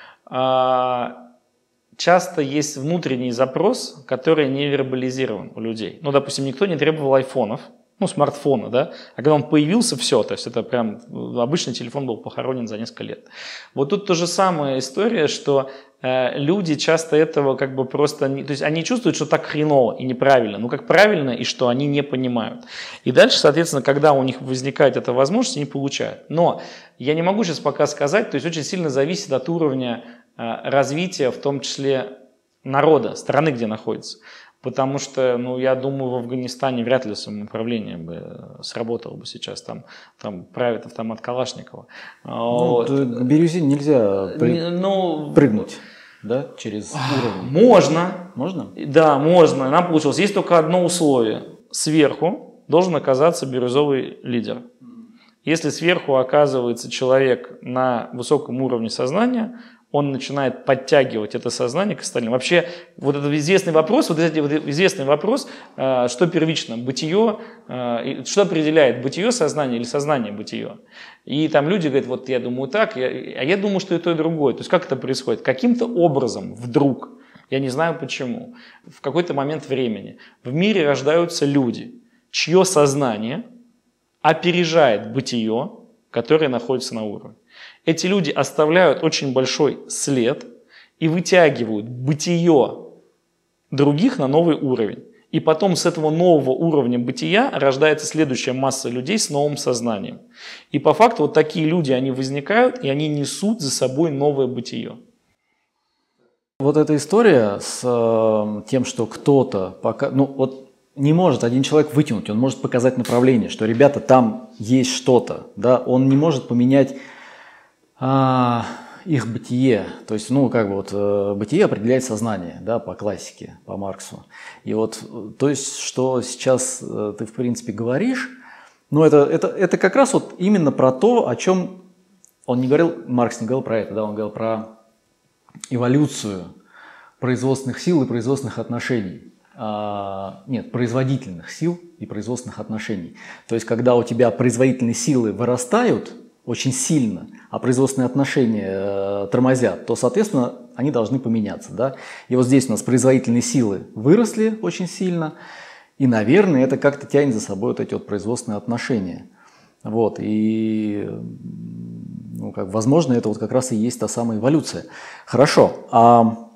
Часто есть внутренний запрос, который не вербализирован у людей. Ну, допустим, никто не требовал айфонов, ну, смартфона, да, а когда он появился, все, то есть это прям обычный телефон был похоронен за несколько лет. Вот тут то же самая история, что э, люди часто этого как бы просто, не, то есть они чувствуют, что так хреново и неправильно, ну как правильно и что они не понимают. И дальше, соответственно, когда у них возникает эта возможность, они получают. Но я не могу сейчас пока сказать, то есть очень сильно зависит от уровня Э, развития, в том числе народа, страны, где находится. Потому что, ну, я думаю, в Афганистане вряд ли самоуправление бы э, сработало бы сейчас. Там, там правит автомат Калашникова. Ну, вот. К бирюзине нельзя при... ну, прыгнуть. Да, через уровень. Можно. Можно? Да, можно. Нам получилось. Есть только одно условие. Сверху должен оказаться бирюзовый лидер. Если сверху оказывается человек на высоком уровне сознания, он начинает подтягивать это сознание к остальным. Вообще, вот этот известный вопрос, вот этот известный вопрос, э, что первично, бытие, э, что определяет бытие сознания или сознание бытие. И там люди говорят, вот я думаю так, а я думаю, что и то, и другое. То есть как это происходит? Каким-то образом вдруг, я не знаю почему, в какой-то момент времени в мире рождаются люди, чье сознание опережает бытие, которое находится на уровне. Эти люди оставляют очень большой след и вытягивают бытие других на новый уровень. И потом с этого нового уровня бытия рождается следующая масса людей с новым сознанием. И по факту вот такие люди, они возникают, и они несут за собой новое бытие. Вот эта история с э, тем, что кто-то пока, ну вот не может один человек вытянуть, он может показать направление, что ребята там есть что-то, да, он не может поменять а, их бытие. То есть, ну, как бы вот э, бытие определяет сознание, да, по классике, по Марксу. И вот, э, то есть, что сейчас э, ты, в принципе, говоришь, ну, это, это, это как раз вот именно про то, о чем он не говорил, Маркс не говорил про это, да, он говорил про эволюцию производственных сил и производственных отношений. А, нет, производительных сил и производственных отношений. То есть, когда у тебя производительные силы вырастают очень сильно, а производственные отношения э, тормозят, то, соответственно, они должны поменяться. Да? И вот здесь у нас производительные силы выросли очень сильно, и, наверное, это как-то тянет за собой вот эти вот производственные отношения. Вот, и, ну, как, возможно, это вот как раз и есть та самая эволюция. Хорошо, а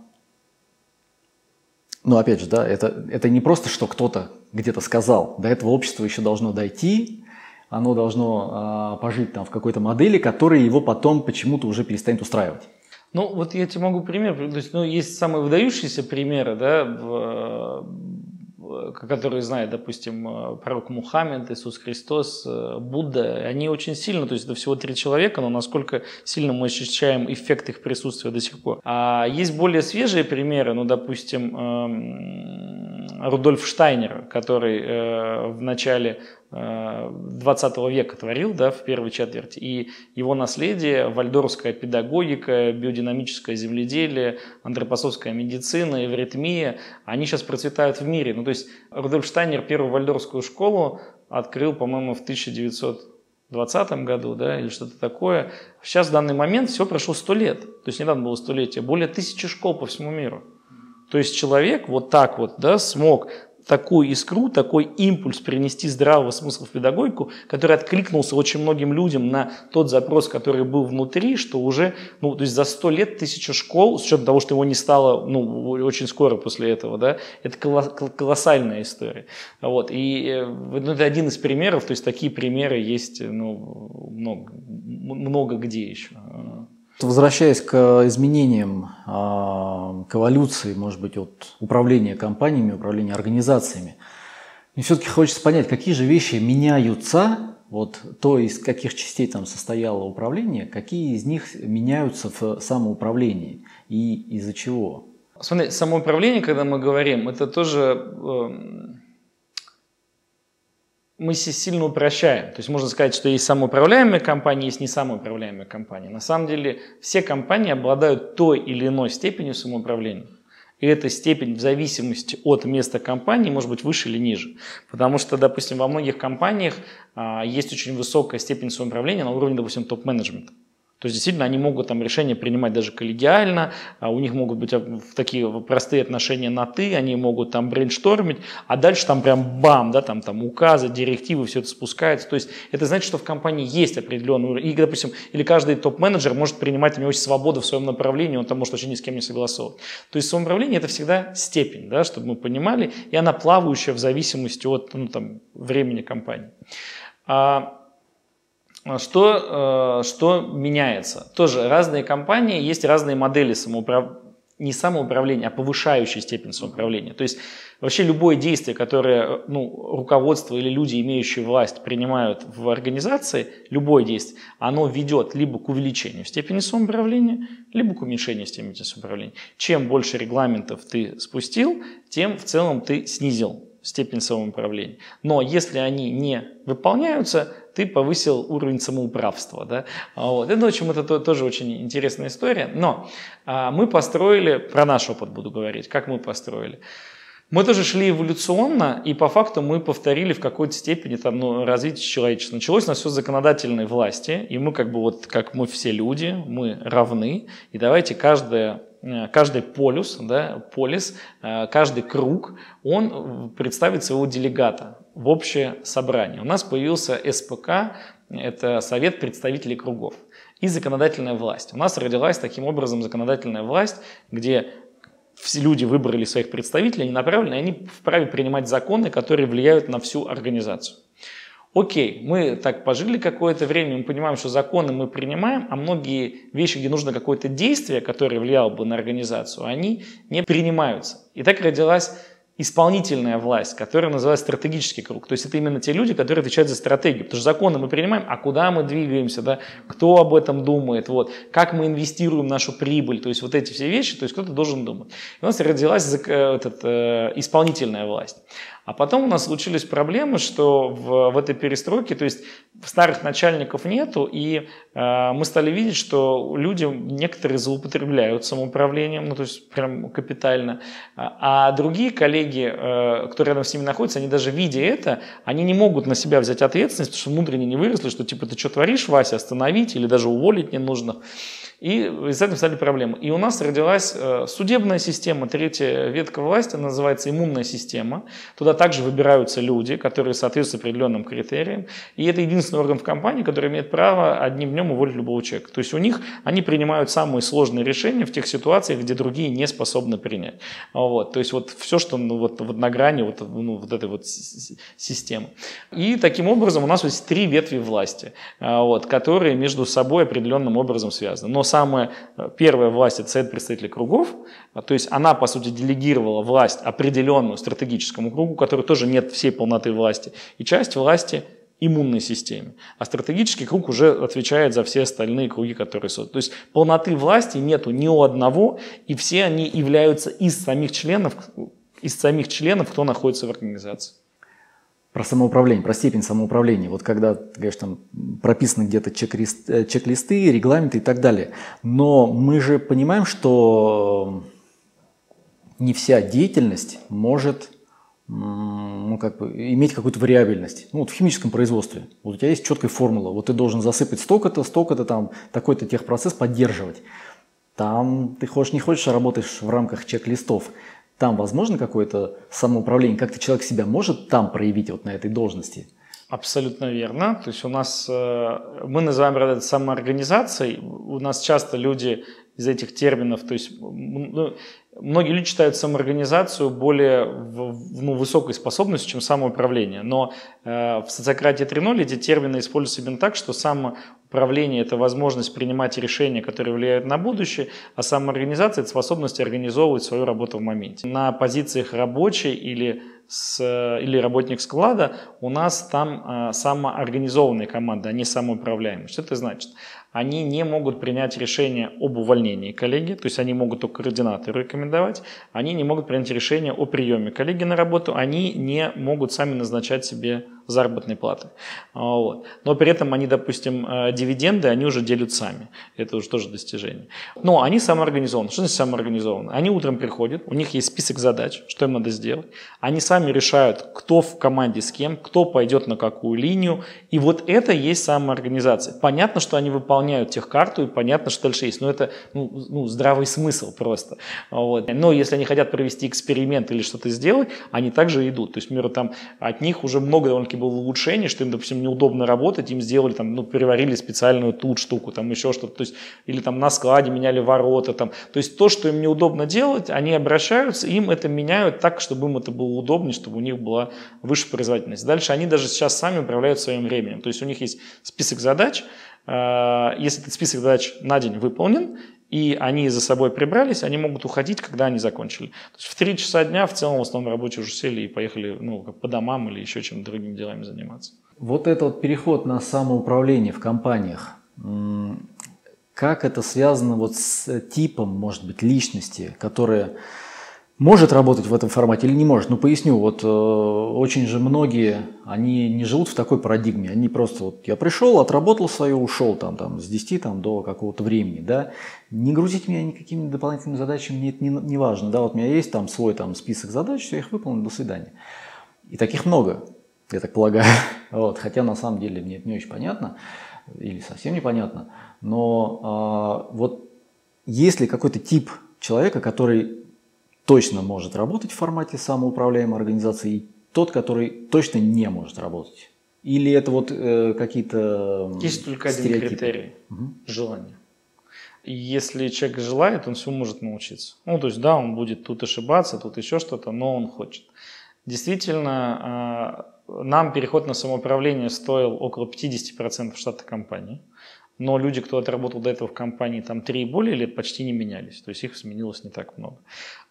ну, опять же, да, это, это не просто, что кто-то где-то сказал. До этого общество еще должно дойти, оно должно а, пожить там в какой-то модели, которая его потом почему-то уже перестанет устраивать. Ну, вот я тебе могу пример, то есть, ну, есть самые выдающиеся примеры, да, в, которые знает, допустим, пророк Мухаммед, Иисус Христос, э, Будда, они очень сильно, то есть это всего три человека, но насколько сильно мы ощущаем эффект их присутствия до сих пор. А есть более свежие примеры, ну, допустим, эм, Рудольф Штайнер, который э, в начале 20 века творил да, в первой четверти. И его наследие, вальдорская педагогика, биодинамическое земледелие, антропосовская медицина, эвритмия, они сейчас процветают в мире. Ну, то есть Рудольф Штайнер первую вальдорскую школу открыл, по-моему, в 1920 году, да, или что-то такое. Сейчас в данный момент все прошло сто лет. То есть недавно было столетие. Более тысячи школ по всему миру. То есть человек вот так вот да, смог такую искру, такой импульс принести здравого смысла в педагогику, который откликнулся очень многим людям на тот запрос, который был внутри, что уже, ну, то есть за сто лет тысяча школ, с учетом того, что его не стало, ну, очень скоро после этого, да, это колоссальная история. Вот, и ну, это один из примеров, то есть такие примеры есть, ну, много, много где еще. Возвращаясь к изменениям, а, к эволюции, может быть, от управления компаниями, управления организациями, мне все-таки хочется понять, какие же вещи меняются, вот то, из каких частей там состояло управление, какие из них меняются в самоуправлении и из-за чего? Смотри, самоуправление, когда мы говорим, это тоже эм, мы сильно упрощаем. То есть можно сказать, что есть самоуправляемые компании, есть не самоуправляемые компании. На самом деле все компании обладают той или иной степенью самоуправления. И эта степень в зависимости от места компании может быть выше или ниже. Потому что, допустим, во многих компаниях а, есть очень высокая степень самоуправления на уровне, допустим, топ-менеджмента. То есть действительно они могут там решения принимать даже коллегиально, а у них могут быть а, такие простые отношения на «ты», они могут там брейнштормить, а дальше там прям бам, да, там, там указы, директивы, все это спускается. То есть это значит, что в компании есть определенный уровень. И, допустим, или каждый топ-менеджер может принимать, у него есть свобода в своем направлении, он там может вообще ни с кем не согласовывать. То есть самоуправление это всегда степень, да, чтобы мы понимали, и она плавающая в зависимости от ну, там, времени компании. А что, э, что меняется? Тоже разные компании, есть разные модели самоуправления, не самоуправления, а повышающей степень самоуправления. То есть вообще любое действие, которое ну, руководство или люди, имеющие власть, принимают в организации, любое действие, оно ведет либо к увеличению степени самоуправления, либо к уменьшению степени самоуправления. Чем больше регламентов ты спустил, тем в целом ты снизил степень самоуправления. Но если они не выполняются, ты повысил уровень самоуправства. Да? Вот. Это, в общем, это тоже очень интересная история. Но а, мы построили, про наш опыт буду говорить, как мы построили. Мы тоже шли эволюционно, и по факту мы повторили в какой-то степени там, ну, развитие человечества. Началось у нас все с законодательной власти, и мы как бы вот, как мы все люди, мы равны, и давайте каждая каждый полюс, да, полис, э, каждый круг, он представит своего делегата в общее собрание. У нас появился СПК, это Совет представителей кругов, и законодательная власть. У нас родилась таким образом законодательная власть, где все люди выбрали своих представителей, они направлены, и они вправе принимать законы, которые влияют на всю организацию. Окей, мы так пожили какое-то время, мы понимаем, что законы мы принимаем, а многие вещи, где нужно какое-то действие, которое влияло бы на организацию, они не принимаются. И так родилась исполнительная власть, которая называется стратегический круг. То есть это именно те люди, которые отвечают за стратегию. Потому что законы мы принимаем, а куда мы двигаемся, да? кто об этом думает, вот, как мы инвестируем нашу прибыль, то есть вот эти все вещи, то есть кто-то должен думать. И у нас родилась э, этот, э, исполнительная власть. А потом у нас случились проблемы, что в, в этой перестройке, то есть старых начальников нету, и э, мы стали видеть, что люди некоторые злоупотребляют самоуправлением, ну то есть прям капитально, а, а другие коллеги, э, которые рядом с ними находятся, они даже видя это, они не могут на себя взять ответственность, потому что внутренне не выросли, что типа ты что творишь, Вася, остановить или даже уволить не нужно. И из этого стали проблемы. И у нас родилась э, судебная система, третья ветка власти, называется иммунная система. Туда также выбираются люди, которые соответствуют определенным критериям. И это единственный орган в компании, который имеет право одним днем уволить любого человека. То есть у них они принимают самые сложные решения в тех ситуациях, где другие не способны принять. Вот. То есть вот все, что ну, вот, вот на грани вот, ну, вот этой вот системы. И таким образом у нас есть три ветви власти, э, вот, которые между собой определенным образом связаны. Но самая э, первая власть – это Совет представителей кругов, а, то есть она, по сути, делегировала власть определенную стратегическому кругу, который тоже нет всей полноты власти, и часть власти иммунной системе. А стратегический круг уже отвечает за все остальные круги, которые созданы. То есть полноты власти нету ни у одного, и все они являются из самих членов, из самих членов, кто находится в организации про самоуправление, про степень самоуправления. Вот когда, конечно, там прописаны где-то э, чек-листы, регламенты и так далее. Но мы же понимаем, что не вся деятельность может ну, как бы, иметь какую-то вариабельность. Ну, вот в химическом производстве. Вот у тебя есть четкая формула. Вот ты должен засыпать столько-то, столько-то, там, такой-то техпроцесс поддерживать. Там ты хочешь, не хочешь, а работаешь в рамках чек-листов. Там возможно какое-то самоуправление? Как-то человек себя может там проявить вот на этой должности? Абсолютно верно. То есть у нас, э, мы называем это самоорганизацией. У нас часто люди из этих терминов, то есть ну, Многие люди считают самоорганизацию более ну, высокой способностью, чем самоуправление. Но э, в социократии 3.0 эти термины используются именно так, что самоуправление – это возможность принимать решения, которые влияют на будущее, а самоорганизация – это способность организовывать свою работу в моменте. На позициях рабочей или с, или работник склада, у нас там э, самоорганизованные команды, они самоуправляемые. Что это значит? Они не могут принять решение об увольнении коллеги, то есть они могут только координатору рекомендовать, они не могут принять решение о приеме коллеги на работу, они не могут сами назначать себе заработной платы. Вот. Но при этом они, допустим, э, дивиденды, они уже делят сами. Это уже тоже достижение. Но они самоорганизованы. Что значит самоорганизованы? Они утром приходят, у них есть список задач, что им надо сделать. Они сами решают, кто в команде с кем, кто пойдет на какую линию. И вот это есть самоорганизация. Понятно, что они выполняют техкарту, и понятно, что дальше есть. Но это ну, ну, здравый смысл просто. Вот. Но если они хотят провести эксперимент или что-то сделать, они также идут. То есть, например, там от них уже много довольно было улучшение, что им, допустим, неудобно работать, им сделали, там, ну, переварили специальную тут штуку, там еще что-то, то есть, или там на складе меняли ворота, там, то есть то, что им неудобно делать, они обращаются, им это меняют так, чтобы им это было удобнее, чтобы у них была выше производительность. Дальше они даже сейчас сами управляют своим временем, то есть у них есть список задач, а, если этот список задач на день выполнен, и они за собой прибрались, они могут уходить, когда они закончили. То есть в 3 часа дня в целом в основном рабочие уже сели и поехали ну, по домам или еще чем-то другими делами заниматься. Вот этот переход на самоуправление в компаниях, как это связано вот с типом, может быть, личности, которая может работать в этом формате или не может. Ну, поясню, вот э, очень же многие, они не живут в такой парадигме, они просто вот я пришел, отработал свое, ушел там, там с 10 там, до какого-то времени, да, не грузить меня никакими дополнительными задачами, мне это не, не важно, да, вот у меня есть там свой там список задач, я их выполнил, до свидания. И таких много, я так полагаю, вот, хотя на самом деле мне это не очень понятно или совсем непонятно, но э, вот есть ли какой-то тип человека, который точно может работать в формате самоуправляемой организации, и тот, который точно не может работать? Или это вот э, какие-то Есть только стереотипы? один критерий угу. – желание. Если человек желает, он все может научиться. Ну, то есть, да, он будет тут ошибаться, тут еще что-то, но он хочет. Действительно, э, нам переход на самоуправление стоил около 50% штата компании. Но люди, кто отработал до этого в компании там 3 и более лет, почти не менялись. То есть их сменилось не так много.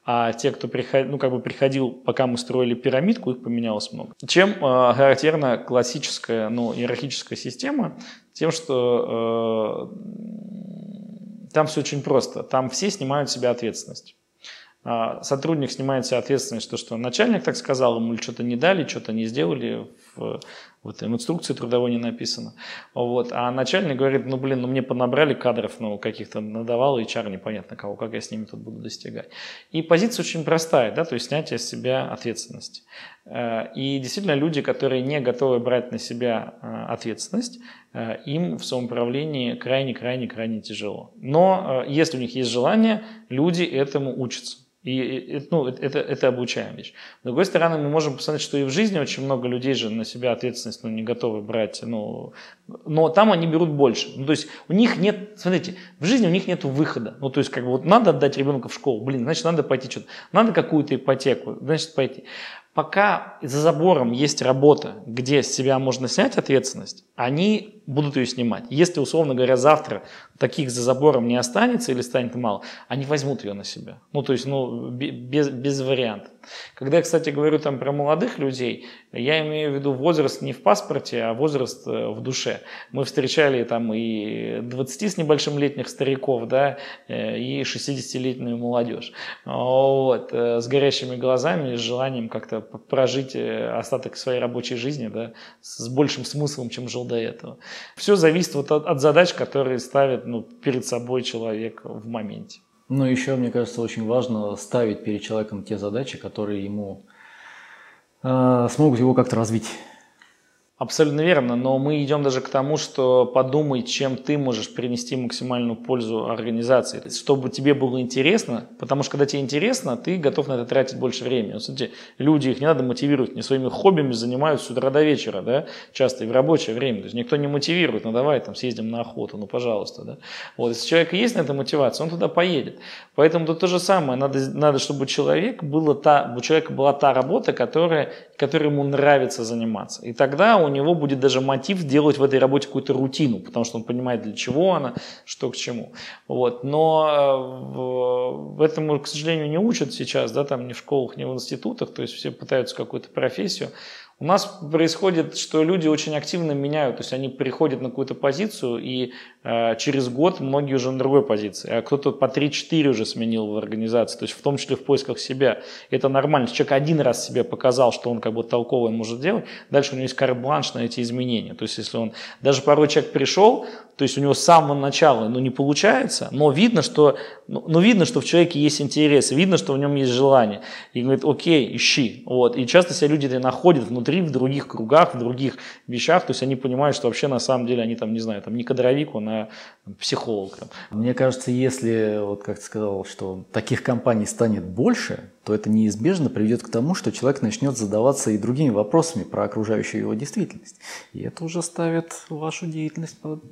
А те, кто приход, ну, как бы приходил, пока мы строили пирамидку, их поменялось много. Чем э, характерна классическая, ну, иерархическая система? Тем, что э, там все очень просто. Там все снимают с себя ответственность. А, сотрудник снимает себе ответственность, то, что начальник так сказал, ему что-то не дали, что-то не сделали, в, в этом инструкции трудовой не написано. Вот. А начальник говорит, ну блин, ну мне понабрали кадров, ну каких-то надавал HR непонятно кого, как я с ними тут буду достигать. И позиция очень простая, да, то есть снятие с себя ответственности. Э, и действительно люди, которые не готовы брать на себя э, ответственность, э, им в самоуправлении крайне-крайне-крайне тяжело. Но если у них есть желание, люди этому учатся. И ну, это, это обучаем вещь. С другой стороны, мы можем посмотреть, что и в жизни очень много людей же на себя ответственность ну, не готовы брать. Ну, но там они берут больше. Ну, то есть у них нет, смотрите, в жизни у них нет выхода. Ну, то есть как бы вот надо отдать ребенка в школу, блин, значит надо пойти что-то. Надо какую-то ипотеку, значит пойти. Пока за забором есть работа, где с себя можно снять ответственность, они будут ее снимать. Если, условно говоря, завтра таких за забором не останется или станет мало, они возьмут ее на себя. Ну, то есть, ну, без, без вариантов. Когда я, кстати, говорю там про молодых людей, я имею в виду возраст не в паспорте, а возраст э, в душе. Мы встречали там и 20 с небольшим летних стариков, да, э, и 60-летнюю молодежь. Вот, э, с горящими глазами, с желанием как-то прожить остаток своей рабочей жизни, да, с большим смыслом, чем жил до этого. Все зависит вот от, от задач, которые ставит ну, перед собой человек в моменте. Ну, еще, мне кажется, очень важно ставить перед человеком те задачи, которые ему э, смогут его как-то развить. Абсолютно верно, но мы идем даже к тому, что подумай, чем ты можешь принести максимальную пользу организации, чтобы тебе было интересно, потому что когда тебе интересно, ты готов на это тратить больше времени. Вот, люди, их не надо мотивировать, не своими хоббими занимаются с утра до вечера, да, часто и в рабочее время, то есть никто не мотивирует, ну давай там съездим на охоту, ну пожалуйста, да. Вот, если у человека есть на это мотивация, он туда поедет. Поэтому тут то же самое, надо, надо чтобы у человека, было та, у человека была та работа, которая, которой ему нравится заниматься. И тогда у него будет даже мотив делать в этой работе какую-то рутину, потому что он понимает, для чего она, что к чему. Вот. Но э, в этом, к сожалению, не учат сейчас, да, там ни в школах, ни в институтах, то есть все пытаются какую-то профессию. У нас происходит, что люди очень активно меняют, то есть они приходят на какую-то позицию, и э, через год многие уже на другой позиции, а кто-то по 3-4 уже сменил в организации, то есть в том числе в поисках себя. Это нормально. Человек один раз себе показал, что он как бы толковый может делать, дальше у него есть карт-бланш на эти изменения. То есть если он, даже порой человек пришел, то есть у него с самого начала ну, не получается, но видно, что, ну, ну, видно, что в человеке есть интерес, видно, что в нем есть желание. И говорит, окей, ищи. Вот. И часто себя люди находят внутри, в других кругах, в других вещах, то есть они понимают, что вообще на самом деле они там, не знаю, там не кадровик, он а психолог. Мне кажется, если, вот как ты сказал, что таких компаний станет больше, то это неизбежно приведет к тому, что человек начнет задаваться и другими вопросами про окружающую его действительность. И это уже ставит вашу деятельность под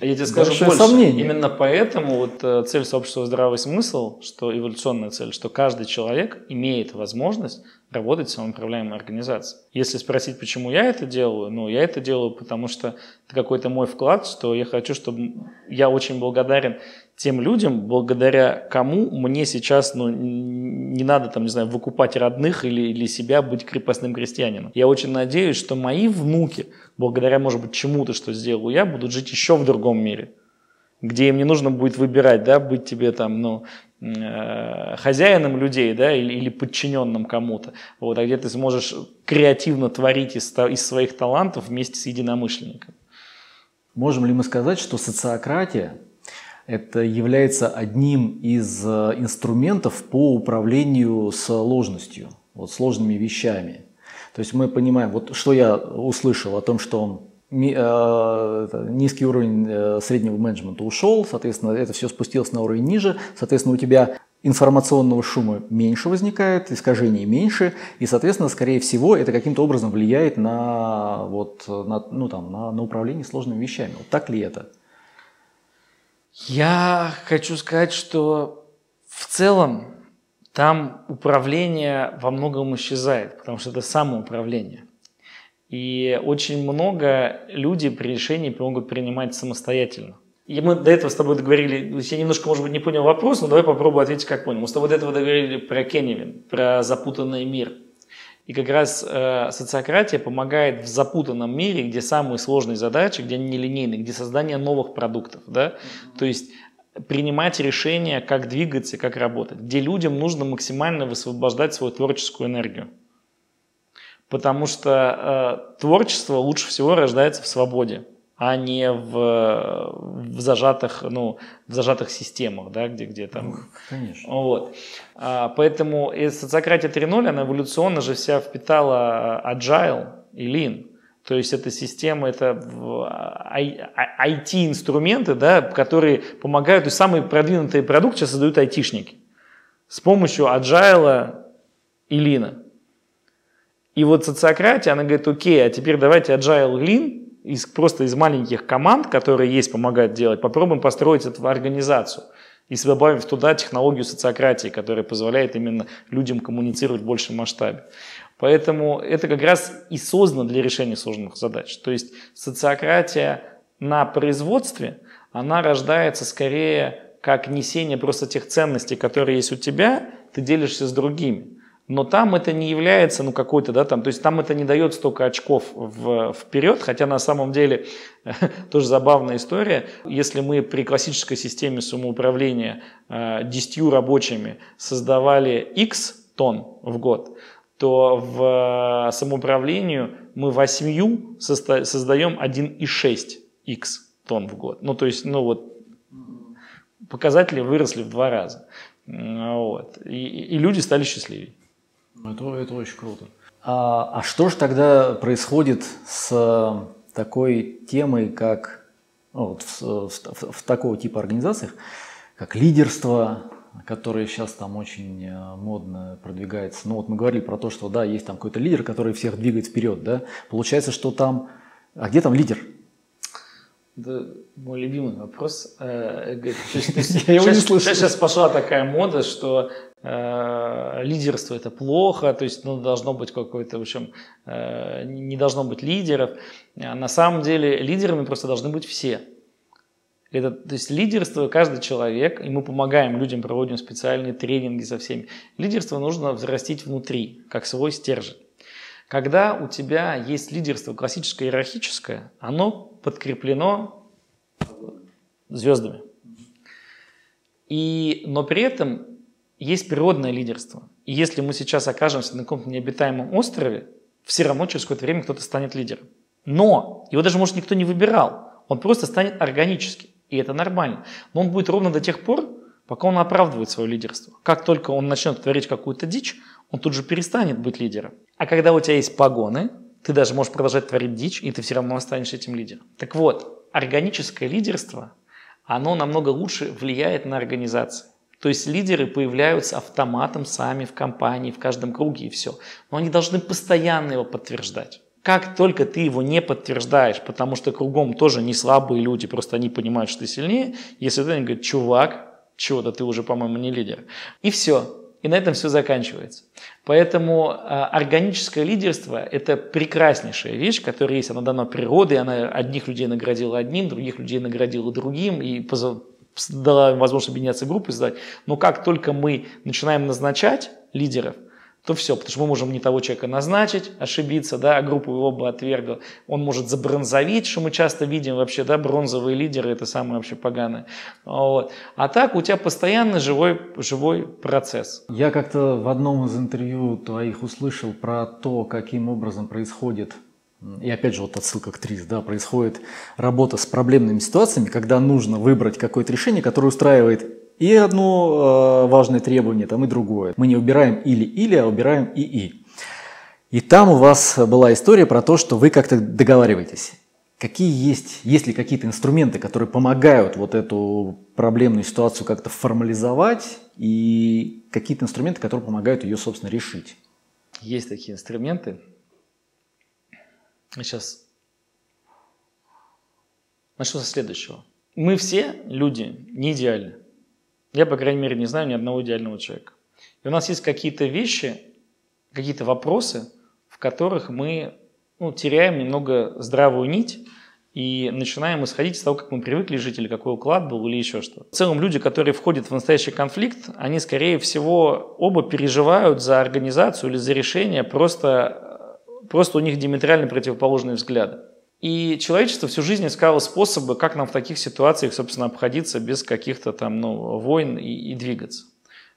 я тебе скажу больше. Сомнение. Именно поэтому вот э, цель сообщества «Здравый смысл», что эволюционная цель, что каждый человек имеет возможность работать в самоуправляемой организации. Если спросить, почему я это делаю, ну, я это делаю, потому что это какой-то мой вклад, что я хочу, чтобы... Я очень благодарен тем людям, благодаря кому мне сейчас, ну, не надо, там, не знаю, выкупать родных или, или себя быть крепостным крестьянином. Я очень надеюсь, что мои внуки, благодаря, может быть, чему-то, что сделал я, будут жить еще в другом мире где им не нужно будет выбирать, да, быть тебе там, ну, э, хозяином людей, да, или, или подчиненным кому-то, вот, а где ты сможешь креативно творить из, из своих талантов вместе с единомышленником. Можем ли мы сказать, что социократия это является одним из э, инструментов по управлению сложностью, вот сложными вещами. То есть мы понимаем, вот что я услышал о том, что Э, низкий уровень э, среднего менеджмента ушел, соответственно, это все спустилось на уровень ниже, соответственно, у тебя информационного шума меньше возникает, искажений меньше, и, соответственно, скорее всего, это каким-то образом влияет на, вот, на, ну, там, на, на управление сложными вещами. Вот так ли это? Я хочу сказать, что в целом там управление во многом исчезает, потому что это самоуправление. И очень много людей при решении могут принимать самостоятельно. И мы до этого с тобой договорили, я немножко, может быть, не понял вопрос, но давай попробую ответить, как понял. Мы с тобой до этого договорили про Кенневин, про запутанный мир. И как раз э, социократия помогает в запутанном мире, где самые сложные задачи, где они нелинейные, где создание новых продуктов. Да? Mm-hmm. То есть принимать решения, как двигаться, как работать, где людям нужно максимально высвобождать свою творческую энергию. Потому что э, творчество лучше всего рождается в свободе а не в, в, зажатых, ну, в зажатых системах, да, где, где там. Конечно. Вот. А, поэтому социократия 3.0, она эволюционно же вся впитала agile и lean. То есть эта система, это IT-инструменты, да, которые помогают, то есть самый продвинутый продукт сейчас создают айтишники с помощью agile и lean. И вот социократия, она говорит, окей, а теперь давайте agile lean из, просто из маленьких команд, которые есть, помогают делать, попробуем построить эту организацию. И добавив туда технологию социократии, которая позволяет именно людям коммуницировать в большем масштабе. Поэтому это как раз и создано для решения сложных задач. То есть социократия на производстве, она рождается скорее как несение просто тех ценностей, которые есть у тебя, ты делишься с другими но там это не является, ну, какой-то, да, там, то есть там это не дает столько очков в, вперед, хотя на самом деле тоже забавная история. Если мы при классической системе самоуправления э, 10 рабочими создавали X тонн в год, то в э, самоуправлению мы 8 создаем 1,6 X тонн в год. Ну, то есть, ну, вот показатели выросли в два раза. Вот. И, и люди стали счастливее. Это, это очень круто. А, а что же тогда происходит с такой темой, как ну, вот в, в, в, в такого типа организациях, как лидерство, которое сейчас там очень э, модно продвигается. Ну вот мы говорили про то, что да, есть там какой-то лидер, который всех двигает вперед, да. Получается, что там, а где там лидер? Это мой любимый вопрос. Э, Я его не слышал. Сейчас пошла такая мода, что Э, лидерство это плохо, то есть ну, должно быть какой-то, в общем, э, не должно быть лидеров. А на самом деле лидерами просто должны быть все. Это, то есть лидерство каждый человек, и мы помогаем людям, проводим специальные тренинги со всеми. Лидерство нужно взрастить внутри, как свой стержень. Когда у тебя есть лидерство классическое иерархическое, оно подкреплено звездами. И, но при этом есть природное лидерство. И если мы сейчас окажемся на каком-то необитаемом острове, все равно через какое-то время кто-то станет лидером. Но его даже, может, никто не выбирал. Он просто станет органически. И это нормально. Но он будет ровно до тех пор, пока он оправдывает свое лидерство. Как только он начнет творить какую-то дичь, он тут же перестанет быть лидером. А когда у тебя есть погоны, ты даже можешь продолжать творить дичь, и ты все равно останешься этим лидером. Так вот, органическое лидерство, оно намного лучше влияет на организации. То есть лидеры появляются автоматом сами в компании, в каждом круге и все. Но они должны постоянно его подтверждать. Как только ты его не подтверждаешь, потому что кругом тоже не слабые люди, просто они понимают, что ты сильнее, если ты говорит, чувак, чего-то ты уже, по-моему, не лидер. И все. И на этом все заканчивается. Поэтому э, органическое лидерство – это прекраснейшая вещь, которая есть, она дана природой, она одних людей наградила одним, других людей наградила другим, и дала возможность объединяться группы, создать. Но как только мы начинаем назначать лидеров, то все, потому что мы можем не того человека назначить, ошибиться, да, а группу его бы отвергла. Он может забронзоветь, что мы часто видим вообще, да, бронзовые лидеры, это самое вообще поганое. Вот. А так у тебя постоянно живой, живой процесс. Я как-то в одном из интервью твоих услышал про то, каким образом происходит и опять же вот отсылка к ТРИС, да, происходит работа с проблемными ситуациями, когда нужно выбрать какое-то решение, которое устраивает и одно э, важное требование, там, и другое. Мы не убираем или-или, а убираем и-и. И там у вас была история про то, что вы как-то договариваетесь. Какие есть, есть ли какие-то инструменты, которые помогают вот эту проблемную ситуацию как-то формализовать, и какие-то инструменты, которые помогают ее, собственно, решить? Есть такие инструменты. Сейчас начну со следующего. Мы все люди не идеальны. Я, по крайней мере, не знаю ни одного идеального человека. И у нас есть какие-то вещи, какие-то вопросы, в которых мы ну, теряем немного здравую нить и начинаем исходить из того, как мы привыкли жить, или какой уклад был, или еще что. В целом люди, которые входят в настоящий конфликт, они, скорее всего, оба переживают за организацию или за решение, просто, просто у них диаметрально противоположные взгляды. И человечество всю жизнь искало способы, как нам в таких ситуациях, собственно, обходиться без каких-то там ну, войн и, и двигаться.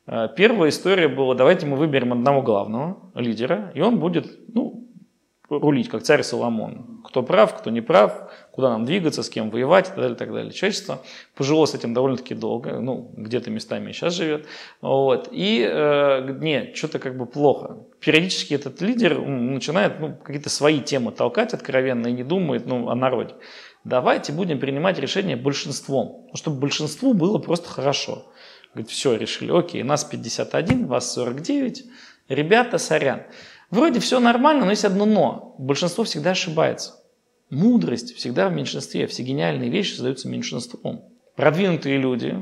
Э, первая история была, давайте мы выберем одного главного лидера, и он будет ну, рулить, как царь Соломон. Кто прав, кто не прав, куда нам двигаться, с кем воевать и так далее. И так далее. Человечество пожило с этим довольно-таки долго, ну, где-то местами и сейчас живет. Вот. И, э, нет, что-то как бы плохо. Периодически этот лидер начинает ну, какие-то свои темы толкать откровенно и не думает ну, о народе. Давайте будем принимать решения большинством, чтобы большинству было просто хорошо. Говорит, все, решили, окей, нас 51, вас 49. Ребята, сорян. Вроде все нормально, но есть одно но. Большинство всегда ошибается. Мудрость всегда в меньшинстве. Все гениальные вещи создаются меньшинством. Продвинутые люди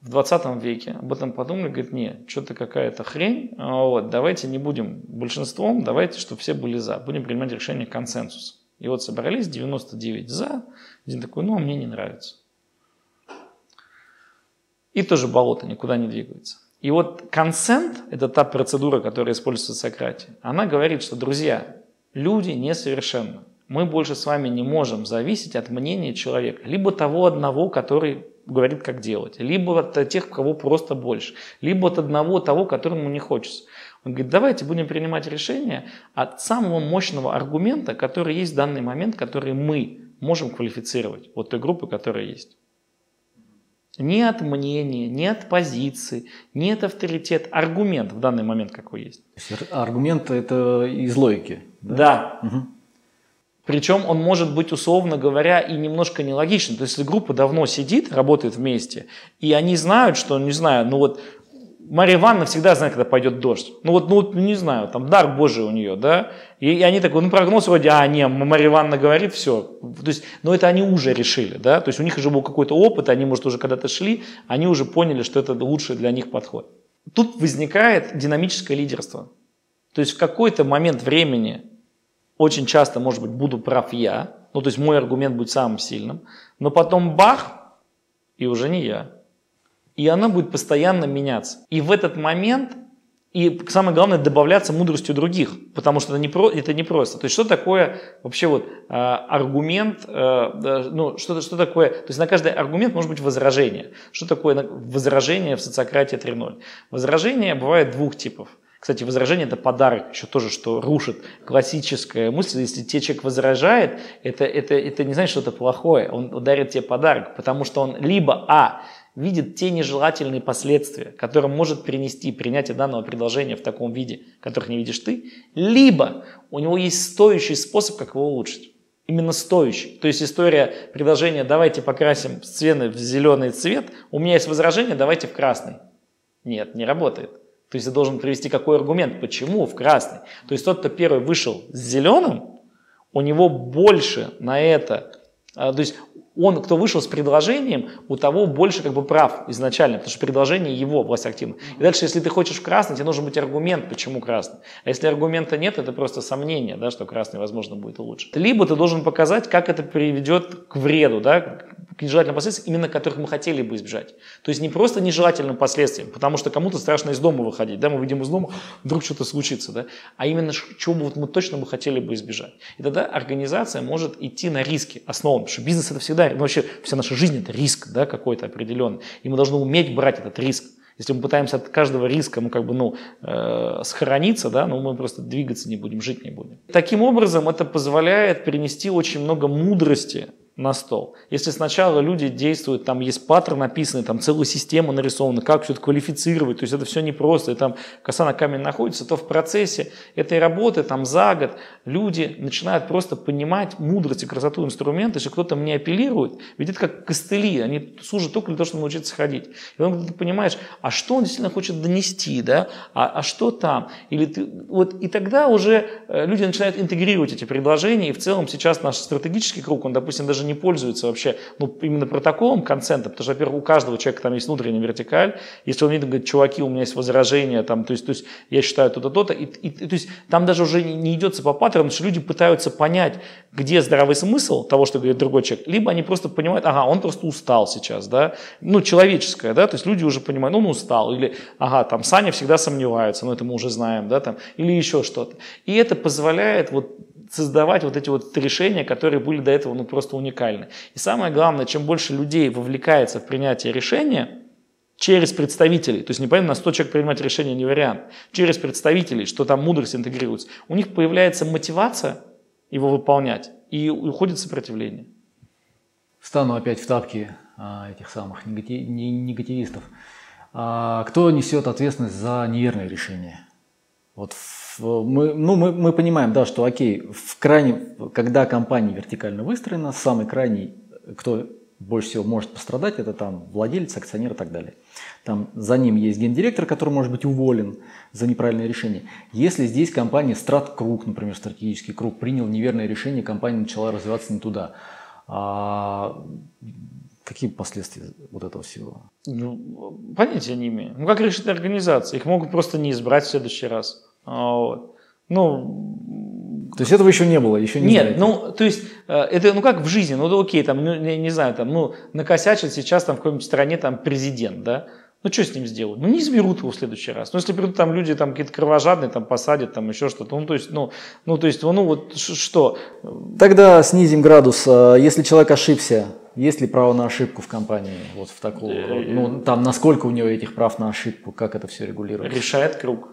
в 20 веке об этом подумали, говорят, нет, что-то какая-то хрень, вот, давайте не будем большинством, давайте, чтобы все были за, будем принимать решение консенсуса. И вот собрались 99 за, один такой, ну, а мне не нравится. И тоже болото никуда не двигается. И вот консент, это та процедура, которая используется в Сократии, она говорит, что, друзья, люди несовершенны. Мы больше с вами не можем зависеть от мнения человека. Либо того одного, который говорит, как делать, либо от тех, кого просто больше, либо от одного того, которому не хочется. Он говорит, давайте будем принимать решение от самого мощного аргумента, который есть в данный момент, который мы можем квалифицировать, вот той группы, которая есть. Не от мнения, не от позиции, не от авторитета. Аргумент в данный момент какой есть. Аргумент это из логики. Да. да. Угу. Причем он может быть, условно говоря, и немножко нелогичным. То есть, если группа давно сидит, работает вместе, и они знают, что, не знаю, ну вот Мария Ивановна всегда знает, когда пойдет дождь. Ну вот, ну, вот, не знаю, там дар Божий у нее, да. И, и они такой, ну прогноз вроде, а, не, Мария Ивановна говорит, все. То есть, но это они уже решили, да. То есть у них уже был какой-то опыт, они, может, уже когда-то шли, они уже поняли, что это лучший для них подход. Тут возникает динамическое лидерство. То есть в какой-то момент времени очень часто, может быть, буду прав я, ну то есть мой аргумент будет самым сильным, но потом бах, и уже не я и она будет постоянно меняться. И в этот момент, и самое главное, добавляться мудростью других, потому что это не, про, это не просто. То есть что такое вообще вот э, аргумент, э, ну что, что такое, то есть на каждый аргумент может быть возражение. Что такое возражение в социократии 3.0? Возражение бывает двух типов. Кстати, возражение – это подарок, еще тоже, что рушит классическая мысль. Если тебе человек возражает, это, это, это не значит, что это плохое. Он ударит тебе подарок, потому что он либо, а, видит те нежелательные последствия, которые может принести принятие данного предложения в таком виде, которых не видишь ты, либо у него есть стоящий способ, как его улучшить. Именно стоящий. То есть история предложения «давайте покрасим стены в зеленый цвет», у меня есть возражение «давайте в красный». Нет, не работает. То есть ты должен привести какой аргумент, почему в красный. То есть тот, кто первый вышел с зеленым, у него больше на это, а, то есть он, кто вышел с предложением, у того больше как бы прав изначально, потому что предложение его власть активна. И дальше, если ты хочешь в красный, тебе нужен быть аргумент, почему красный. А если аргумента нет, это просто сомнение, да, что красный, возможно, будет лучше. Либо ты должен показать, как это приведет к вреду, да, к нежелательным последствиям, именно которых мы хотели бы избежать. То есть не просто нежелательным последствиям, потому что кому-то страшно из дома выходить, да, мы выйдем из дома, вдруг что-то случится, да, а именно чего вот мы точно бы хотели бы избежать. И тогда организация может идти на риски основам, потому что бизнес это всегда, ну вообще вся наша жизнь это риск, да, какой-то определенный, и мы должны уметь брать этот риск. Если мы пытаемся от каждого риска, ну, как бы, ну, э, сохраниться, да, ну, мы просто двигаться не будем, жить не будем. Таким образом, это позволяет принести очень много мудрости на стол. Если сначала люди действуют, там есть паттерн написанный, там целая система нарисована, как все это квалифицировать, то есть это все непросто, и там коса на камень находится, то в процессе этой работы, там за год, люди начинают просто понимать мудрость и красоту инструмента, если кто-то мне апеллирует, ведь это как костыли, они служат только для того, чтобы научиться ходить. И он, ты понимаешь, а что он действительно хочет донести, да, а, а что там, или ты, вот, и тогда уже э, люди начинают интегрировать эти предложения, и в целом сейчас наш стратегический круг, он, допустим, даже даже не пользуются вообще ну, именно протоколом консента, потому что, во-первых, у каждого человека там есть внутренняя вертикаль, если он видит, говорит, чуваки, у меня есть возражения, там, то есть, то есть я считаю то-то, то-то, и, и, то есть там даже уже не, не идется по паттерну, что люди пытаются понять, где здравый смысл того, что говорит другой человек, либо они просто понимают, ага, он просто устал сейчас, да, ну, человеческое, да, то есть люди уже понимают, ну, он устал, или, ага, там, Саня всегда сомневается, ну, это мы уже знаем, да, там, или еще что-то. И это позволяет вот создавать вот эти вот решения, которые были до этого ну, просто уникальны. И самое главное, чем больше людей вовлекается в принятие решения, через представителей, то есть не понятно, на 100 человек принимать решение не вариант, через представителей, что там мудрость интегрируется, у них появляется мотивация его выполнять, и уходит сопротивление. Стану опять в тапки а, этих самых негативистов. А, кто несет ответственность за неверные решения? Вот мы, ну, мы, мы понимаем, да, что окей, в крайне, когда компания вертикально выстроена, самый крайний, кто больше всего может пострадать, это там владелец, акционер и так далее. Там за ним есть гендиректор, который может быть уволен за неправильное решение. Если здесь компания Страткруг, например, стратегический круг, принял неверное решение, компания начала развиваться не туда. А какие последствия вот этого всего? Ну, понятия не имею. Ну, как решит организация? Их могут просто не избрать в следующий раз. А, вот. Ну, то есть этого еще не было, еще не Нет, знаете. ну, то есть, э, это, ну, как в жизни, ну, окей, там, ну, не, не знаю, там, ну, накосячит сейчас там в какой-нибудь стране там президент, да, ну, что с ним сделают? Ну, не изберут его в следующий раз. Ну, если придут там люди там какие-то кровожадные, там посадят, там еще что-то. Ну, то есть, ну, ну, то есть, ну, вот что? Тогда снизим градус. А если человек ошибся, есть ли право на ошибку в компании? Вот в такого рода? Ну, там, насколько у него этих прав на ошибку, как это все регулируется? Решает круг.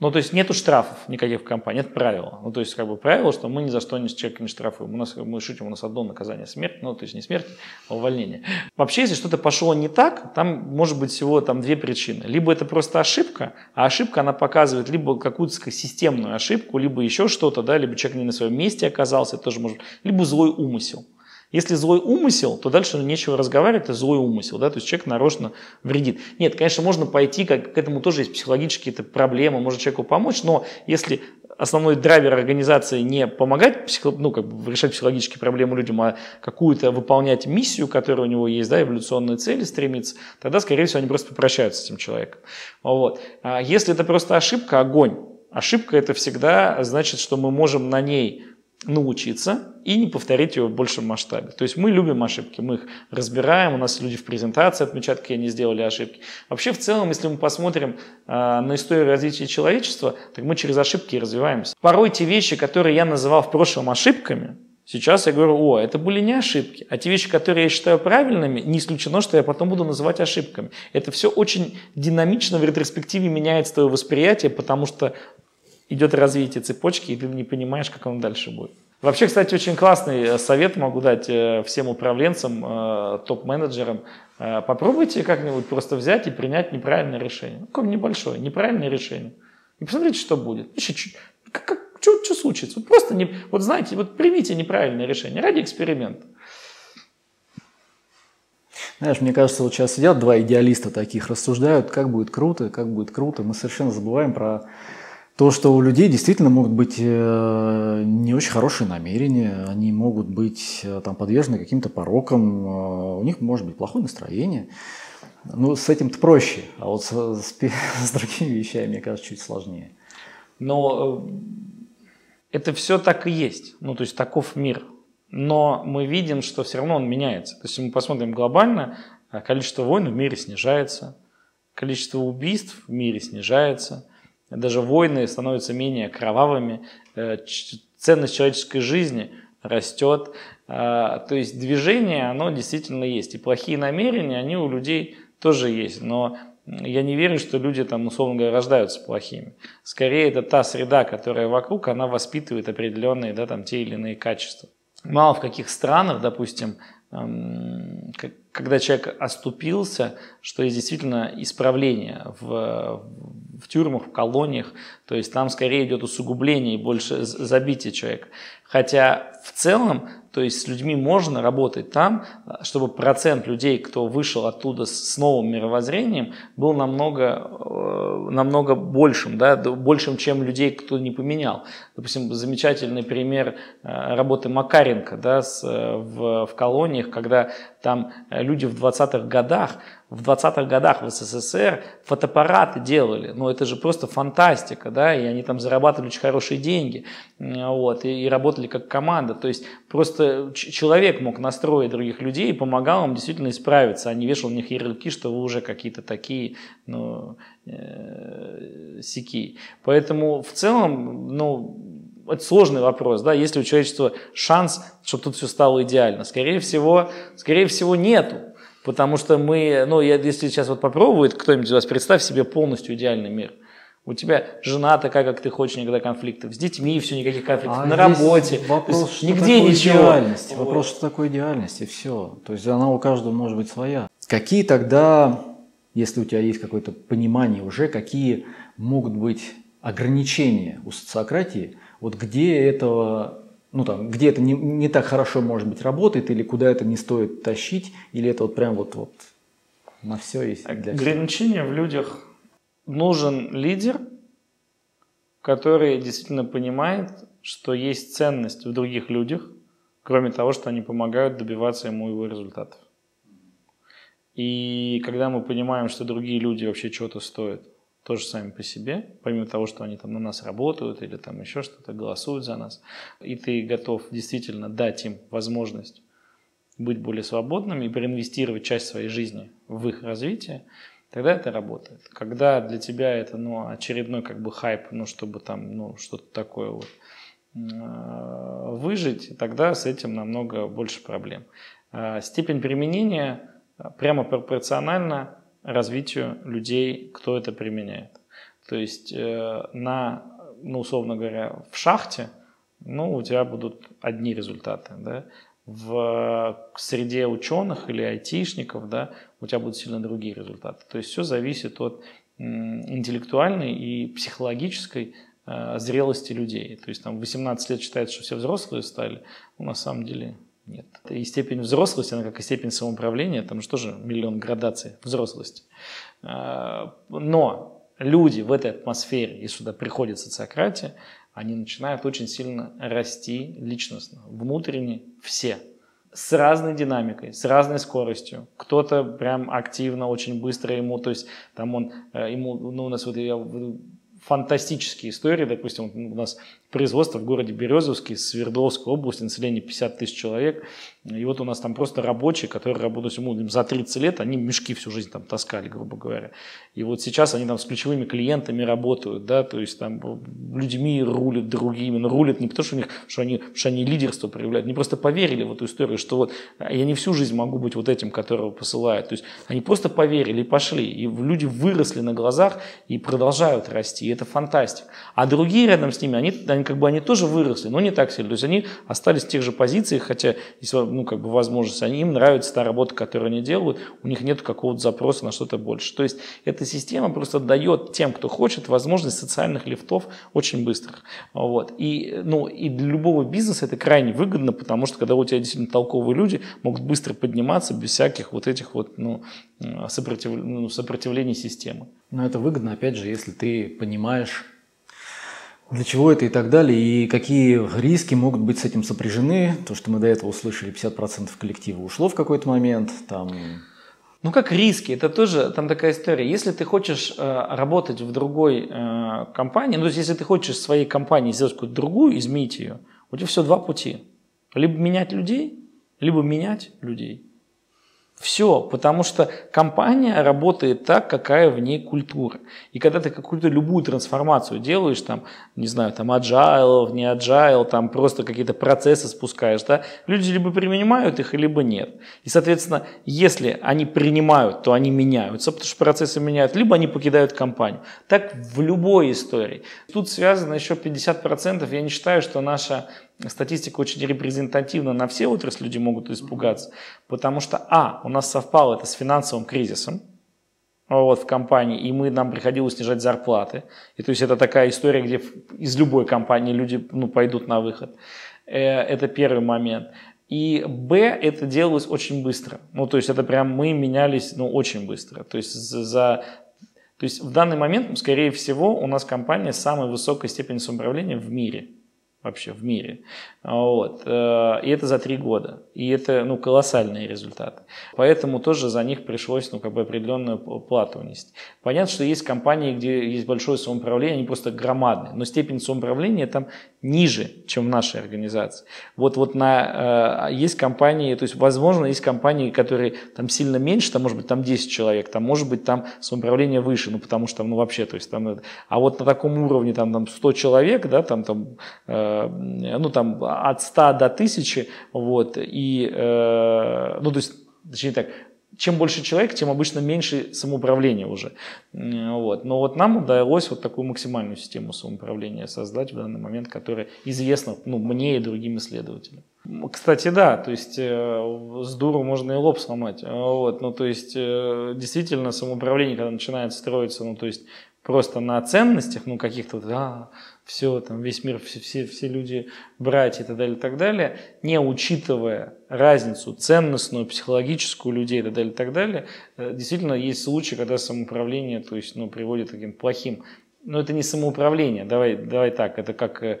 Ну, то есть нету штрафов никаких в компании, это правило. Ну, то есть, как бы правило, что мы ни за что ни с человека не штрафуем. У нас, мы шутим, у нас одно наказание смерть, ну, то есть не смерть, а увольнение. Вообще, если что-то пошло не так, там может быть всего там две причины. Либо это просто ошибка, а ошибка, она показывает либо какую-то системную ошибку, либо еще что-то, да, либо человек не на своем месте оказался, это тоже может, либо злой умысел. Если злой умысел, то дальше нечего разговаривать, это злой умысел, да, то есть человек нарочно вредит. Нет, конечно, можно пойти, как, к этому тоже есть психологические проблемы, может человеку помочь, но если основной драйвер организации не помогать психо, ну, как бы решать психологические проблемы людям, а какую-то выполнять миссию, которая у него есть, да, эволюционные цели стремиться, тогда, скорее всего, они просто попрощаются с этим человеком. Вот. А если это просто ошибка, огонь. Ошибка это всегда значит, что мы можем на ней научиться и не повторить ее в большем масштабе. То есть мы любим ошибки, мы их разбираем, у нас люди в презентации отмечают, какие они сделали ошибки. Вообще в целом, если мы посмотрим э, на историю развития человечества, так мы через ошибки развиваемся. Порой те вещи, которые я называл в прошлом ошибками, Сейчас я говорю, о, это были не ошибки, а те вещи, которые я считаю правильными, не исключено, что я потом буду называть ошибками. Это все очень динамично в ретроспективе меняет твое восприятие, потому что идет развитие цепочки, и ты не понимаешь, как он дальше будет. Вообще, кстати, очень классный э, совет могу дать э, всем управленцам, э, топ-менеджерам. Попробуйте как-нибудь просто взять и принять неправильное решение. Ну, небольшое, неправильное решение. И посмотрите, что будет. Еще чуть, как, как, что, что случится? Вот просто, не, вот знаете, вот примите неправильное решение ради эксперимента. Знаешь, мне кажется, вот сейчас сидят два идеалиста таких, рассуждают, как будет круто, как будет круто. Мы совершенно забываем про то, что у людей действительно могут быть э, не очень хорошие намерения, они могут быть э, там подвержены каким-то порокам, э, у них может быть плохое настроение. Ну, с этим-то проще, а вот с, с, с другими вещами, мне кажется, чуть сложнее. Но это все так и есть, ну, то есть таков мир. Но мы видим, что все равно он меняется. То есть, мы посмотрим глобально, количество войн в мире снижается, количество убийств в мире снижается – даже войны становятся менее кровавыми, э, ценность человеческой жизни растет. А, то есть движение, оно действительно есть. И плохие намерения, они у людей тоже есть. Но я не верю, что люди там, условно говоря, рождаются плохими. Скорее, это та среда, которая вокруг, она воспитывает определенные, да, там, те или иные качества. Мало в каких странах, допустим, когда человек оступился, что есть действительно исправление в, в тюрьмах, в колониях, то есть там скорее идет усугубление и больше забитие человека. Хотя в целом, то есть с людьми можно работать там, чтобы процент людей, кто вышел оттуда с новым мировоззрением, был намного э, намного большим, да, большим, чем людей, кто не поменял. Допустим, замечательный пример э, работы Макаренко да, с, в, в колониях, когда там люди в 20-х годах в 20-х годах в СССР фотоаппараты делали, ну это же просто фантастика, да, и они там зарабатывали очень хорошие деньги, вот, и, и работали как команда, то есть просто человек мог настроить других людей и помогал им действительно исправиться, а не вешал на них ярлыки, что вы уже какие-то такие, ну, э, сики. Поэтому в целом, ну, это сложный вопрос, да, есть ли у человечества шанс, чтобы тут все стало идеально? Скорее всего, скорее всего нету. Потому что мы, ну, я, если сейчас вот попробует кто-нибудь из вас, представь себе полностью идеальный мир. У тебя жена такая, как ты хочешь, никогда конфликтов. С детьми все, никаких конфликтов. А на работе. Вопрос, что нигде такое ничего. Идеальность. Вот. Вопрос, что такое идеальность, и все. То есть она у каждого может быть своя. Какие тогда, если у тебя есть какое-то понимание уже, какие могут быть ограничения у социократии, вот где этого ну там, где это не, не так хорошо, может быть, работает, или куда это не стоит тащить, или это вот прям вот, вот на все есть. Для Ограничения в людях. Нужен лидер, который действительно понимает, что есть ценность в других людях, кроме того, что они помогают добиваться ему его результатов. И когда мы понимаем, что другие люди вообще чего-то стоят, тоже сами по себе, помимо того, что они там на нас работают или там еще что-то, голосуют за нас, и ты готов действительно дать им возможность быть более свободными и проинвестировать часть своей жизни в их развитие, тогда это работает. Когда для тебя это ну, очередной как бы хайп, ну, чтобы там ну, что-то такое вот э, выжить, тогда с этим намного больше проблем. Э, степень применения прямо пропорциональна развитию людей, кто это применяет. То есть э, на, ну, условно говоря, в шахте, ну, у тебя будут одни результаты, да, в среде ученых или айтишников, да, у тебя будут сильно другие результаты. То есть все зависит от интеллектуальной и психологической э, зрелости людей. То есть там 18 лет считается, что все взрослые стали, но на самом деле нет. И степень взрослости, она как и степень самоуправления, там же тоже миллион градаций взрослости. А, но люди в этой атмосфере, если сюда приходит социократия, они начинают очень сильно расти личностно, внутренне все. С разной динамикой, с разной скоростью. Кто-то прям активно, очень быстро ему, то есть там он, э, ему, ну у нас вот я фантастические истории, допустим, у нас производство в городе Березовский, Свердловской области, население 50 тысяч человек, и вот у нас там просто рабочие, которые работают за 30 лет, они мешки всю жизнь там таскали, грубо говоря. И вот сейчас они там с ключевыми клиентами работают, да, то есть там людьми рулят другими, но рулят не потому, что, у них, что, они, что они лидерство проявляют, они просто поверили в эту историю, что вот я не всю жизнь могу быть вот этим, которого посылают. То есть они просто поверили и пошли, и люди выросли на глазах и продолжают расти, и это фантастика. А другие рядом с ними, они, они как бы они тоже выросли, но не так сильно. То есть они остались в тех же позициях, хотя если ну, как бы возможность, они, им нравится та работа, которую они делают, у них нет какого-то запроса на что-то больше. То есть эта система просто дает тем, кто хочет, возможность социальных лифтов очень быстрых. Вот. И, ну, и для любого бизнеса это крайне выгодно, потому что когда у тебя действительно толковые люди могут быстро подниматься без всяких вот этих вот ну, сопротив... ну, сопротивлений системы. Но это выгодно, опять же, если ты понимаешь, для чего это и так далее, и какие риски могут быть с этим сопряжены. То, что мы до этого услышали, 50% коллектива ушло в какой-то момент. Там... Ну как риски, это тоже там такая история. Если ты хочешь э, работать в другой э, компании, ну то есть если ты хочешь своей компании сделать какую-то другую, изменить ее, у тебя все два пути. Либо менять людей, либо менять людей. Все, потому что компания работает так, какая в ней культура. И когда ты какую-то любую трансформацию делаешь, там, не знаю, там agile, не agile, там просто какие-то процессы спускаешь, да, люди либо принимают их, либо нет. И, соответственно, если они принимают, то они меняются, потому что процессы меняют, либо они покидают компанию. Так в любой истории. Тут связано еще 50%. Я не считаю, что наша статистика очень репрезентативна на все отрасли, люди могут испугаться, потому что, а, у нас совпало это с финансовым кризисом, вот, в компании, и мы, нам приходилось снижать зарплаты. И то есть это такая история, где из любой компании люди ну, пойдут на выход. Э, это первый момент. И Б, это делалось очень быстро. Ну, то есть это прям мы менялись, ну, очень быстро. То есть за То есть в данный момент, скорее всего, у нас компания с самой высокой степенью самоуправления в мире вообще в мире. Вот. Э, и это за три года. И это ну, колоссальные результаты. Поэтому тоже за них пришлось ну, как бы определенную плату внести. Понятно, что есть компании, где есть большое самоуправление, они просто громадные, но степень самоуправления там ниже, чем в нашей организации. Вот, вот на, э, есть компании, то есть, возможно, есть компании, которые там сильно меньше, там может быть там 10 человек, там может быть там самоуправление выше, ну потому что там, ну вообще, то есть там, а вот на таком уровне там, там 100 человек, да, там, там, э, ну там от 100 до 1000, вот, и, э, ну то есть, точнее так, чем больше человек, тем обычно меньше самоуправления уже. Вот. Но вот нам удалось вот такую максимальную систему самоуправления создать в данный момент, которая известна ну, мне и другим исследователям. Кстати, да, то есть э, с дуру можно и лоб сломать. Вот. Ну, то есть э, действительно самоуправление, когда начинает строиться, ну, то есть просто на ценностях, ну, каких-то, да, все, там, весь мир, все, все, все люди братья и так далее, и так далее, не учитывая разницу ценностную, психологическую людей и так далее, и так далее, э, действительно есть случаи, когда самоуправление, то есть, ну, приводит к таким плохим, но это не самоуправление, давай, давай так, это как э,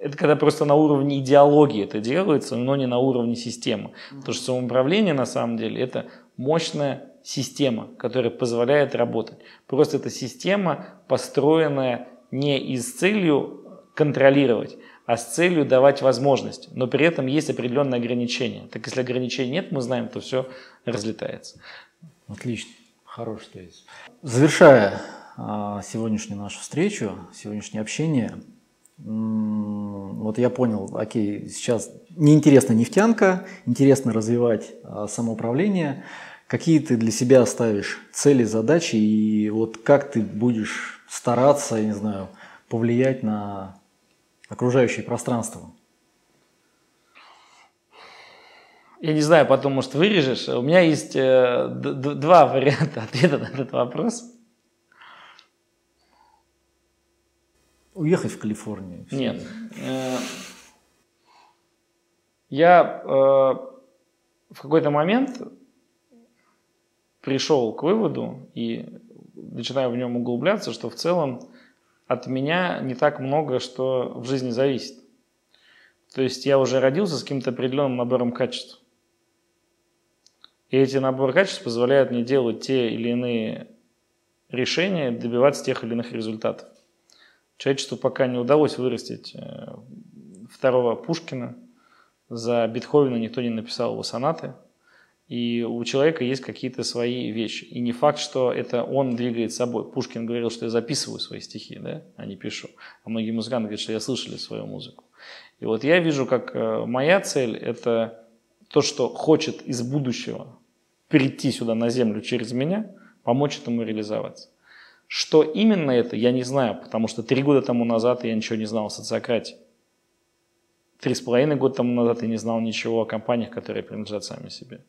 это когда просто на уровне идеологии это делается, но не на уровне системы. Потому что самоуправление на самом деле это мощная система, которая позволяет работать. Просто эта система, построенная не из целью контролировать, а с целью давать возможность. Но при этом есть определенные ограничения. Так если ограничений нет, мы знаем, то все разлетается. Отлично. Хороший тезис. Завершая а, сегодняшнюю нашу встречу, сегодняшнее общение, вот я понял, окей, сейчас неинтересна нефтянка, интересно развивать а, самоуправление. Какие ты для себя ставишь цели, задачи и вот как ты будешь стараться, я не знаю, повлиять на окружающее пространство? Я не знаю, потом, может, вырежешь. У меня есть э, два варианта ответа на этот вопрос. Уехать в Калифорнию? Нет. Э, я э, в какой-то момент пришел к выводу и начинаю в нем углубляться, что в целом от меня не так много, что в жизни зависит. То есть я уже родился с каким-то определенным набором качеств. И эти наборы качеств позволяют мне делать те или иные решения, добиваться тех или иных результатов. Человечеству пока не удалось вырастить э, второго Пушкина. За Бетховена никто не написал его сонаты – и у человека есть какие-то свои вещи. И не факт, что это он двигает собой. Пушкин говорил, что я записываю свои стихи, да, а не пишу. А многие музыканты говорят, что я слышали свою музыку. И вот я вижу, как э, моя цель – это то, что хочет из будущего прийти сюда на землю через меня, помочь этому реализоваться. Что именно это, я не знаю, потому что три года тому назад я ничего не знал о социократии. Три с половиной года тому назад я не знал ничего о компаниях, которые принадлежат сами себе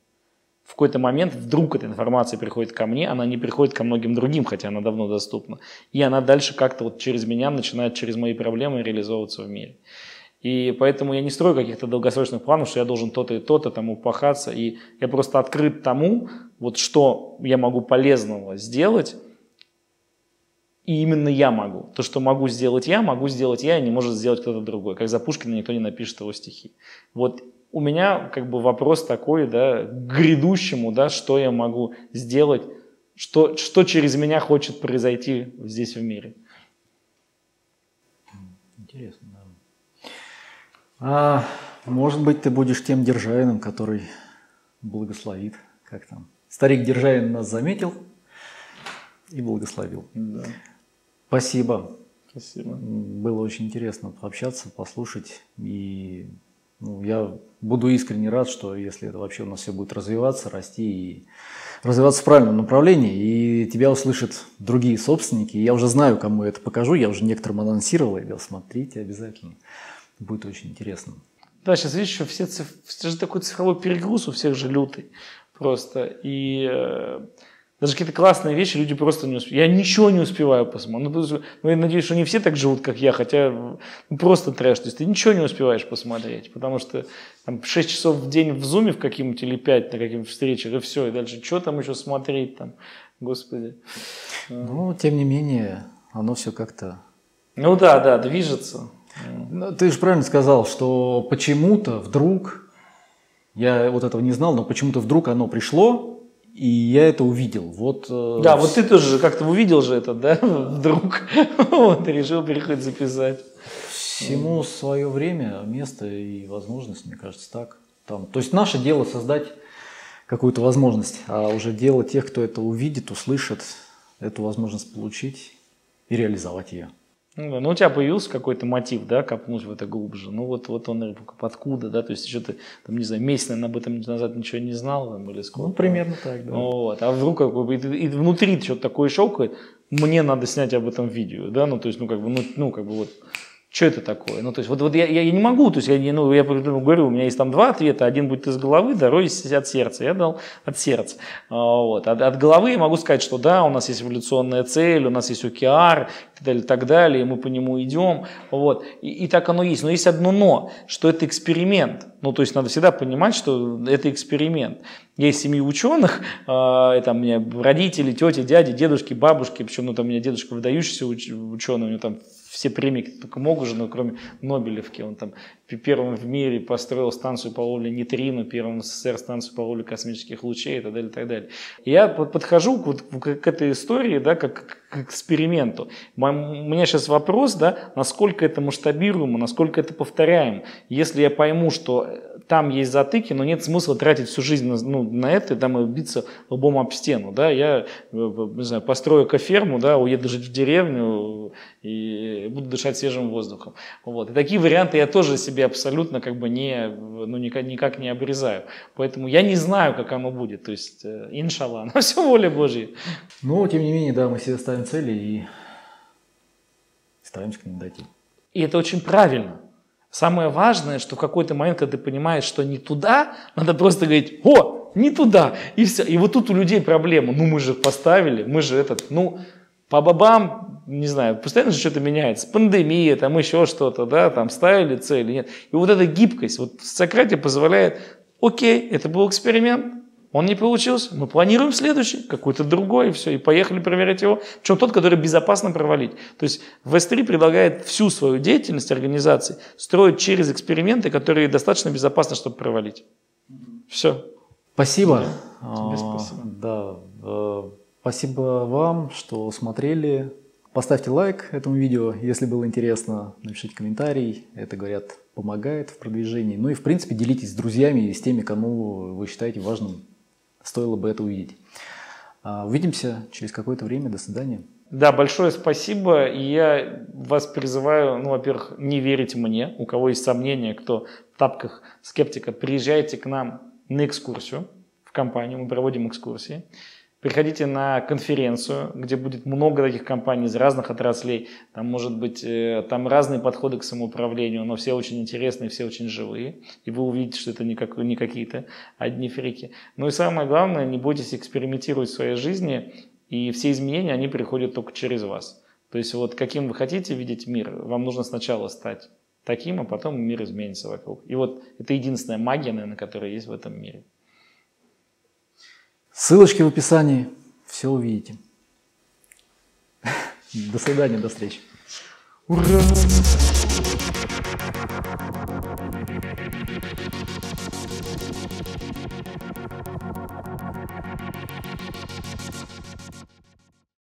в какой-то момент вдруг эта информация приходит ко мне, она не приходит ко многим другим, хотя она давно доступна. И она дальше как-то вот через меня начинает через мои проблемы реализовываться в мире. И поэтому я не строю каких-то долгосрочных планов, что я должен то-то и то-то там упахаться. И я просто открыт тому, вот что я могу полезного сделать, и именно я могу. То, что могу сделать я, могу сделать я, и не может сделать кто-то другой. Как за Пушкина никто не напишет его стихи. Вот у меня как бы вопрос такой, да, к грядущему, да, что я могу сделать, что, что через меня хочет произойти здесь в мире. Интересно, да. А, может быть, ты будешь тем Державиным, который благословит, как там. Старик Державин нас заметил и благословил. Да. Спасибо. Спасибо. Было очень интересно пообщаться, послушать и ну, я буду искренне рад, что если это вообще у нас все будет развиваться, расти и развиваться в правильном направлении, и тебя услышат другие собственники. Я уже знаю, кому я это покажу, я уже некоторым анонсировал, я говорил, смотрите обязательно, будет очень интересно. Да, сейчас видишь, что все, циф... все же такой цифровой перегруз у всех же лютый просто. И э, даже какие-то классные вещи люди просто не успевают. Я ничего не успеваю посмотреть. Ну, ну, я надеюсь, что не все так живут, как я, хотя ну, просто трэш. То есть ты ничего не успеваешь посмотреть, потому что там 6 часов в день в зуме в каким-нибудь или 5 на каких-нибудь встречах, и все, и дальше что там еще смотреть там. Господи. Ну, тем не менее, оно все как-то... Ну да, да, движется. Ну, ты же правильно сказал, что почему-то вдруг, я вот этого не знал, но почему-то вдруг оно пришло, и я это увидел. Вот, э, да, вот ты тоже как-то увидел же это, да, вдруг, вот, решил переходить записать. Всему свое время, место и возможность, мне кажется, так. Там, то есть наше дело создать какую-то возможность, а уже дело тех, кто это увидит, услышит, эту возможность получить и реализовать ее. Ну, ну, у тебя появился какой-то мотив, да, копнуть в это глубже. Ну, вот, вот он откуда, да, то есть еще ты, там, не знаю, месяц, наверное, об этом назад ничего не знал, там, или сколько. Ну, примерно так, да. Вот, а вдруг как бы, и, и внутри что-то такое щелкает, мне надо снять об этом видео, да, ну, то есть, ну, как бы, ну, ну как бы вот, что это такое? Ну, то есть, вот, вот я, я, не могу, то есть, я, ну, я говорю, у меня есть там два ответа, один будет из головы, второй от сердца. Я дал от сердца. А, вот. От, от головы я могу сказать, что да, у нас есть эволюционная цель, у нас есть OKR, и так далее, так далее, и мы по нему идем, вот. И, и так оно есть. Но есть одно но, что это эксперимент. Ну, то есть, надо всегда понимать, что это эксперимент. Есть семьи ученых, э, там у меня родители, тети, дяди, дедушки, бабушки, причем, ну, там у меня дедушка выдающийся ученый, у него там все премии только могут же, но кроме Нобелевки. Он там первым в мире построил станцию по ловле нейтрино, первым в СССР станцию по ловле космических лучей и так далее, и так далее. И я подхожу к, к, к этой истории, да, как к эксперименту. У меня сейчас вопрос, да, насколько это масштабируемо, насколько это повторяем. Если я пойму, что там есть затыки, но нет смысла тратить всю жизнь на, ну, на это и там биться лбом об стену. Да? Я не знаю, построю коферму, да, уеду жить в деревню и буду дышать свежим воздухом. Вот. И такие варианты я тоже себе абсолютно как бы не, ну, никак, никак не обрезаю. Поэтому я не знаю, как оно будет. То есть, э, иншалла, на все воля Божья. Но, тем не менее, да, мы себе ставим цели и стараемся к ним дойти. И это очень правильно. Самое важное, что в какой-то момент, когда ты понимаешь, что не туда, надо просто говорить, о, не туда, и все. И вот тут у людей проблема, ну мы же поставили, мы же этот, ну, по бабам, не знаю, постоянно же что-то меняется, пандемия, там еще что-то, да, там ставили цели, нет. И вот эта гибкость, вот Сократия позволяет, окей, это был эксперимент, он не получился, мы планируем следующий, какой-то другой, и все, и поехали проверять его. Причем тот, который безопасно провалить. То есть V3 предлагает всю свою деятельность организации строить через эксперименты, которые достаточно безопасны, чтобы провалить. Все. Спасибо. Тебе спасибо. Да, э, спасибо вам, что смотрели. Поставьте лайк этому видео, если было интересно. Напишите комментарий. Это, говорят, помогает в продвижении. Ну и, в принципе, делитесь с друзьями и с теми, кому вы считаете важным стоило бы это увидеть. А, увидимся через какое-то время. До свидания. Да, большое спасибо. И я вас призываю, ну, во-первых, не верить мне. У кого есть сомнения, кто в тапках скептика, приезжайте к нам на экскурсию в компанию. Мы проводим экскурсии. Приходите на конференцию, где будет много таких компаний из разных отраслей. Там может быть э, там разные подходы к самоуправлению, но все очень интересные, все очень живые. И вы увидите, что это не, как, не какие-то одни фрики. Ну и самое главное, не бойтесь экспериментировать в своей жизни. И все изменения, они приходят только через вас. То есть вот каким вы хотите видеть мир, вам нужно сначала стать таким, а потом мир изменится вокруг. И вот это единственная магия, наверное, которая есть в этом мире. Ссылочки в описании. Все увидите. До свидания, до встречи. Ура!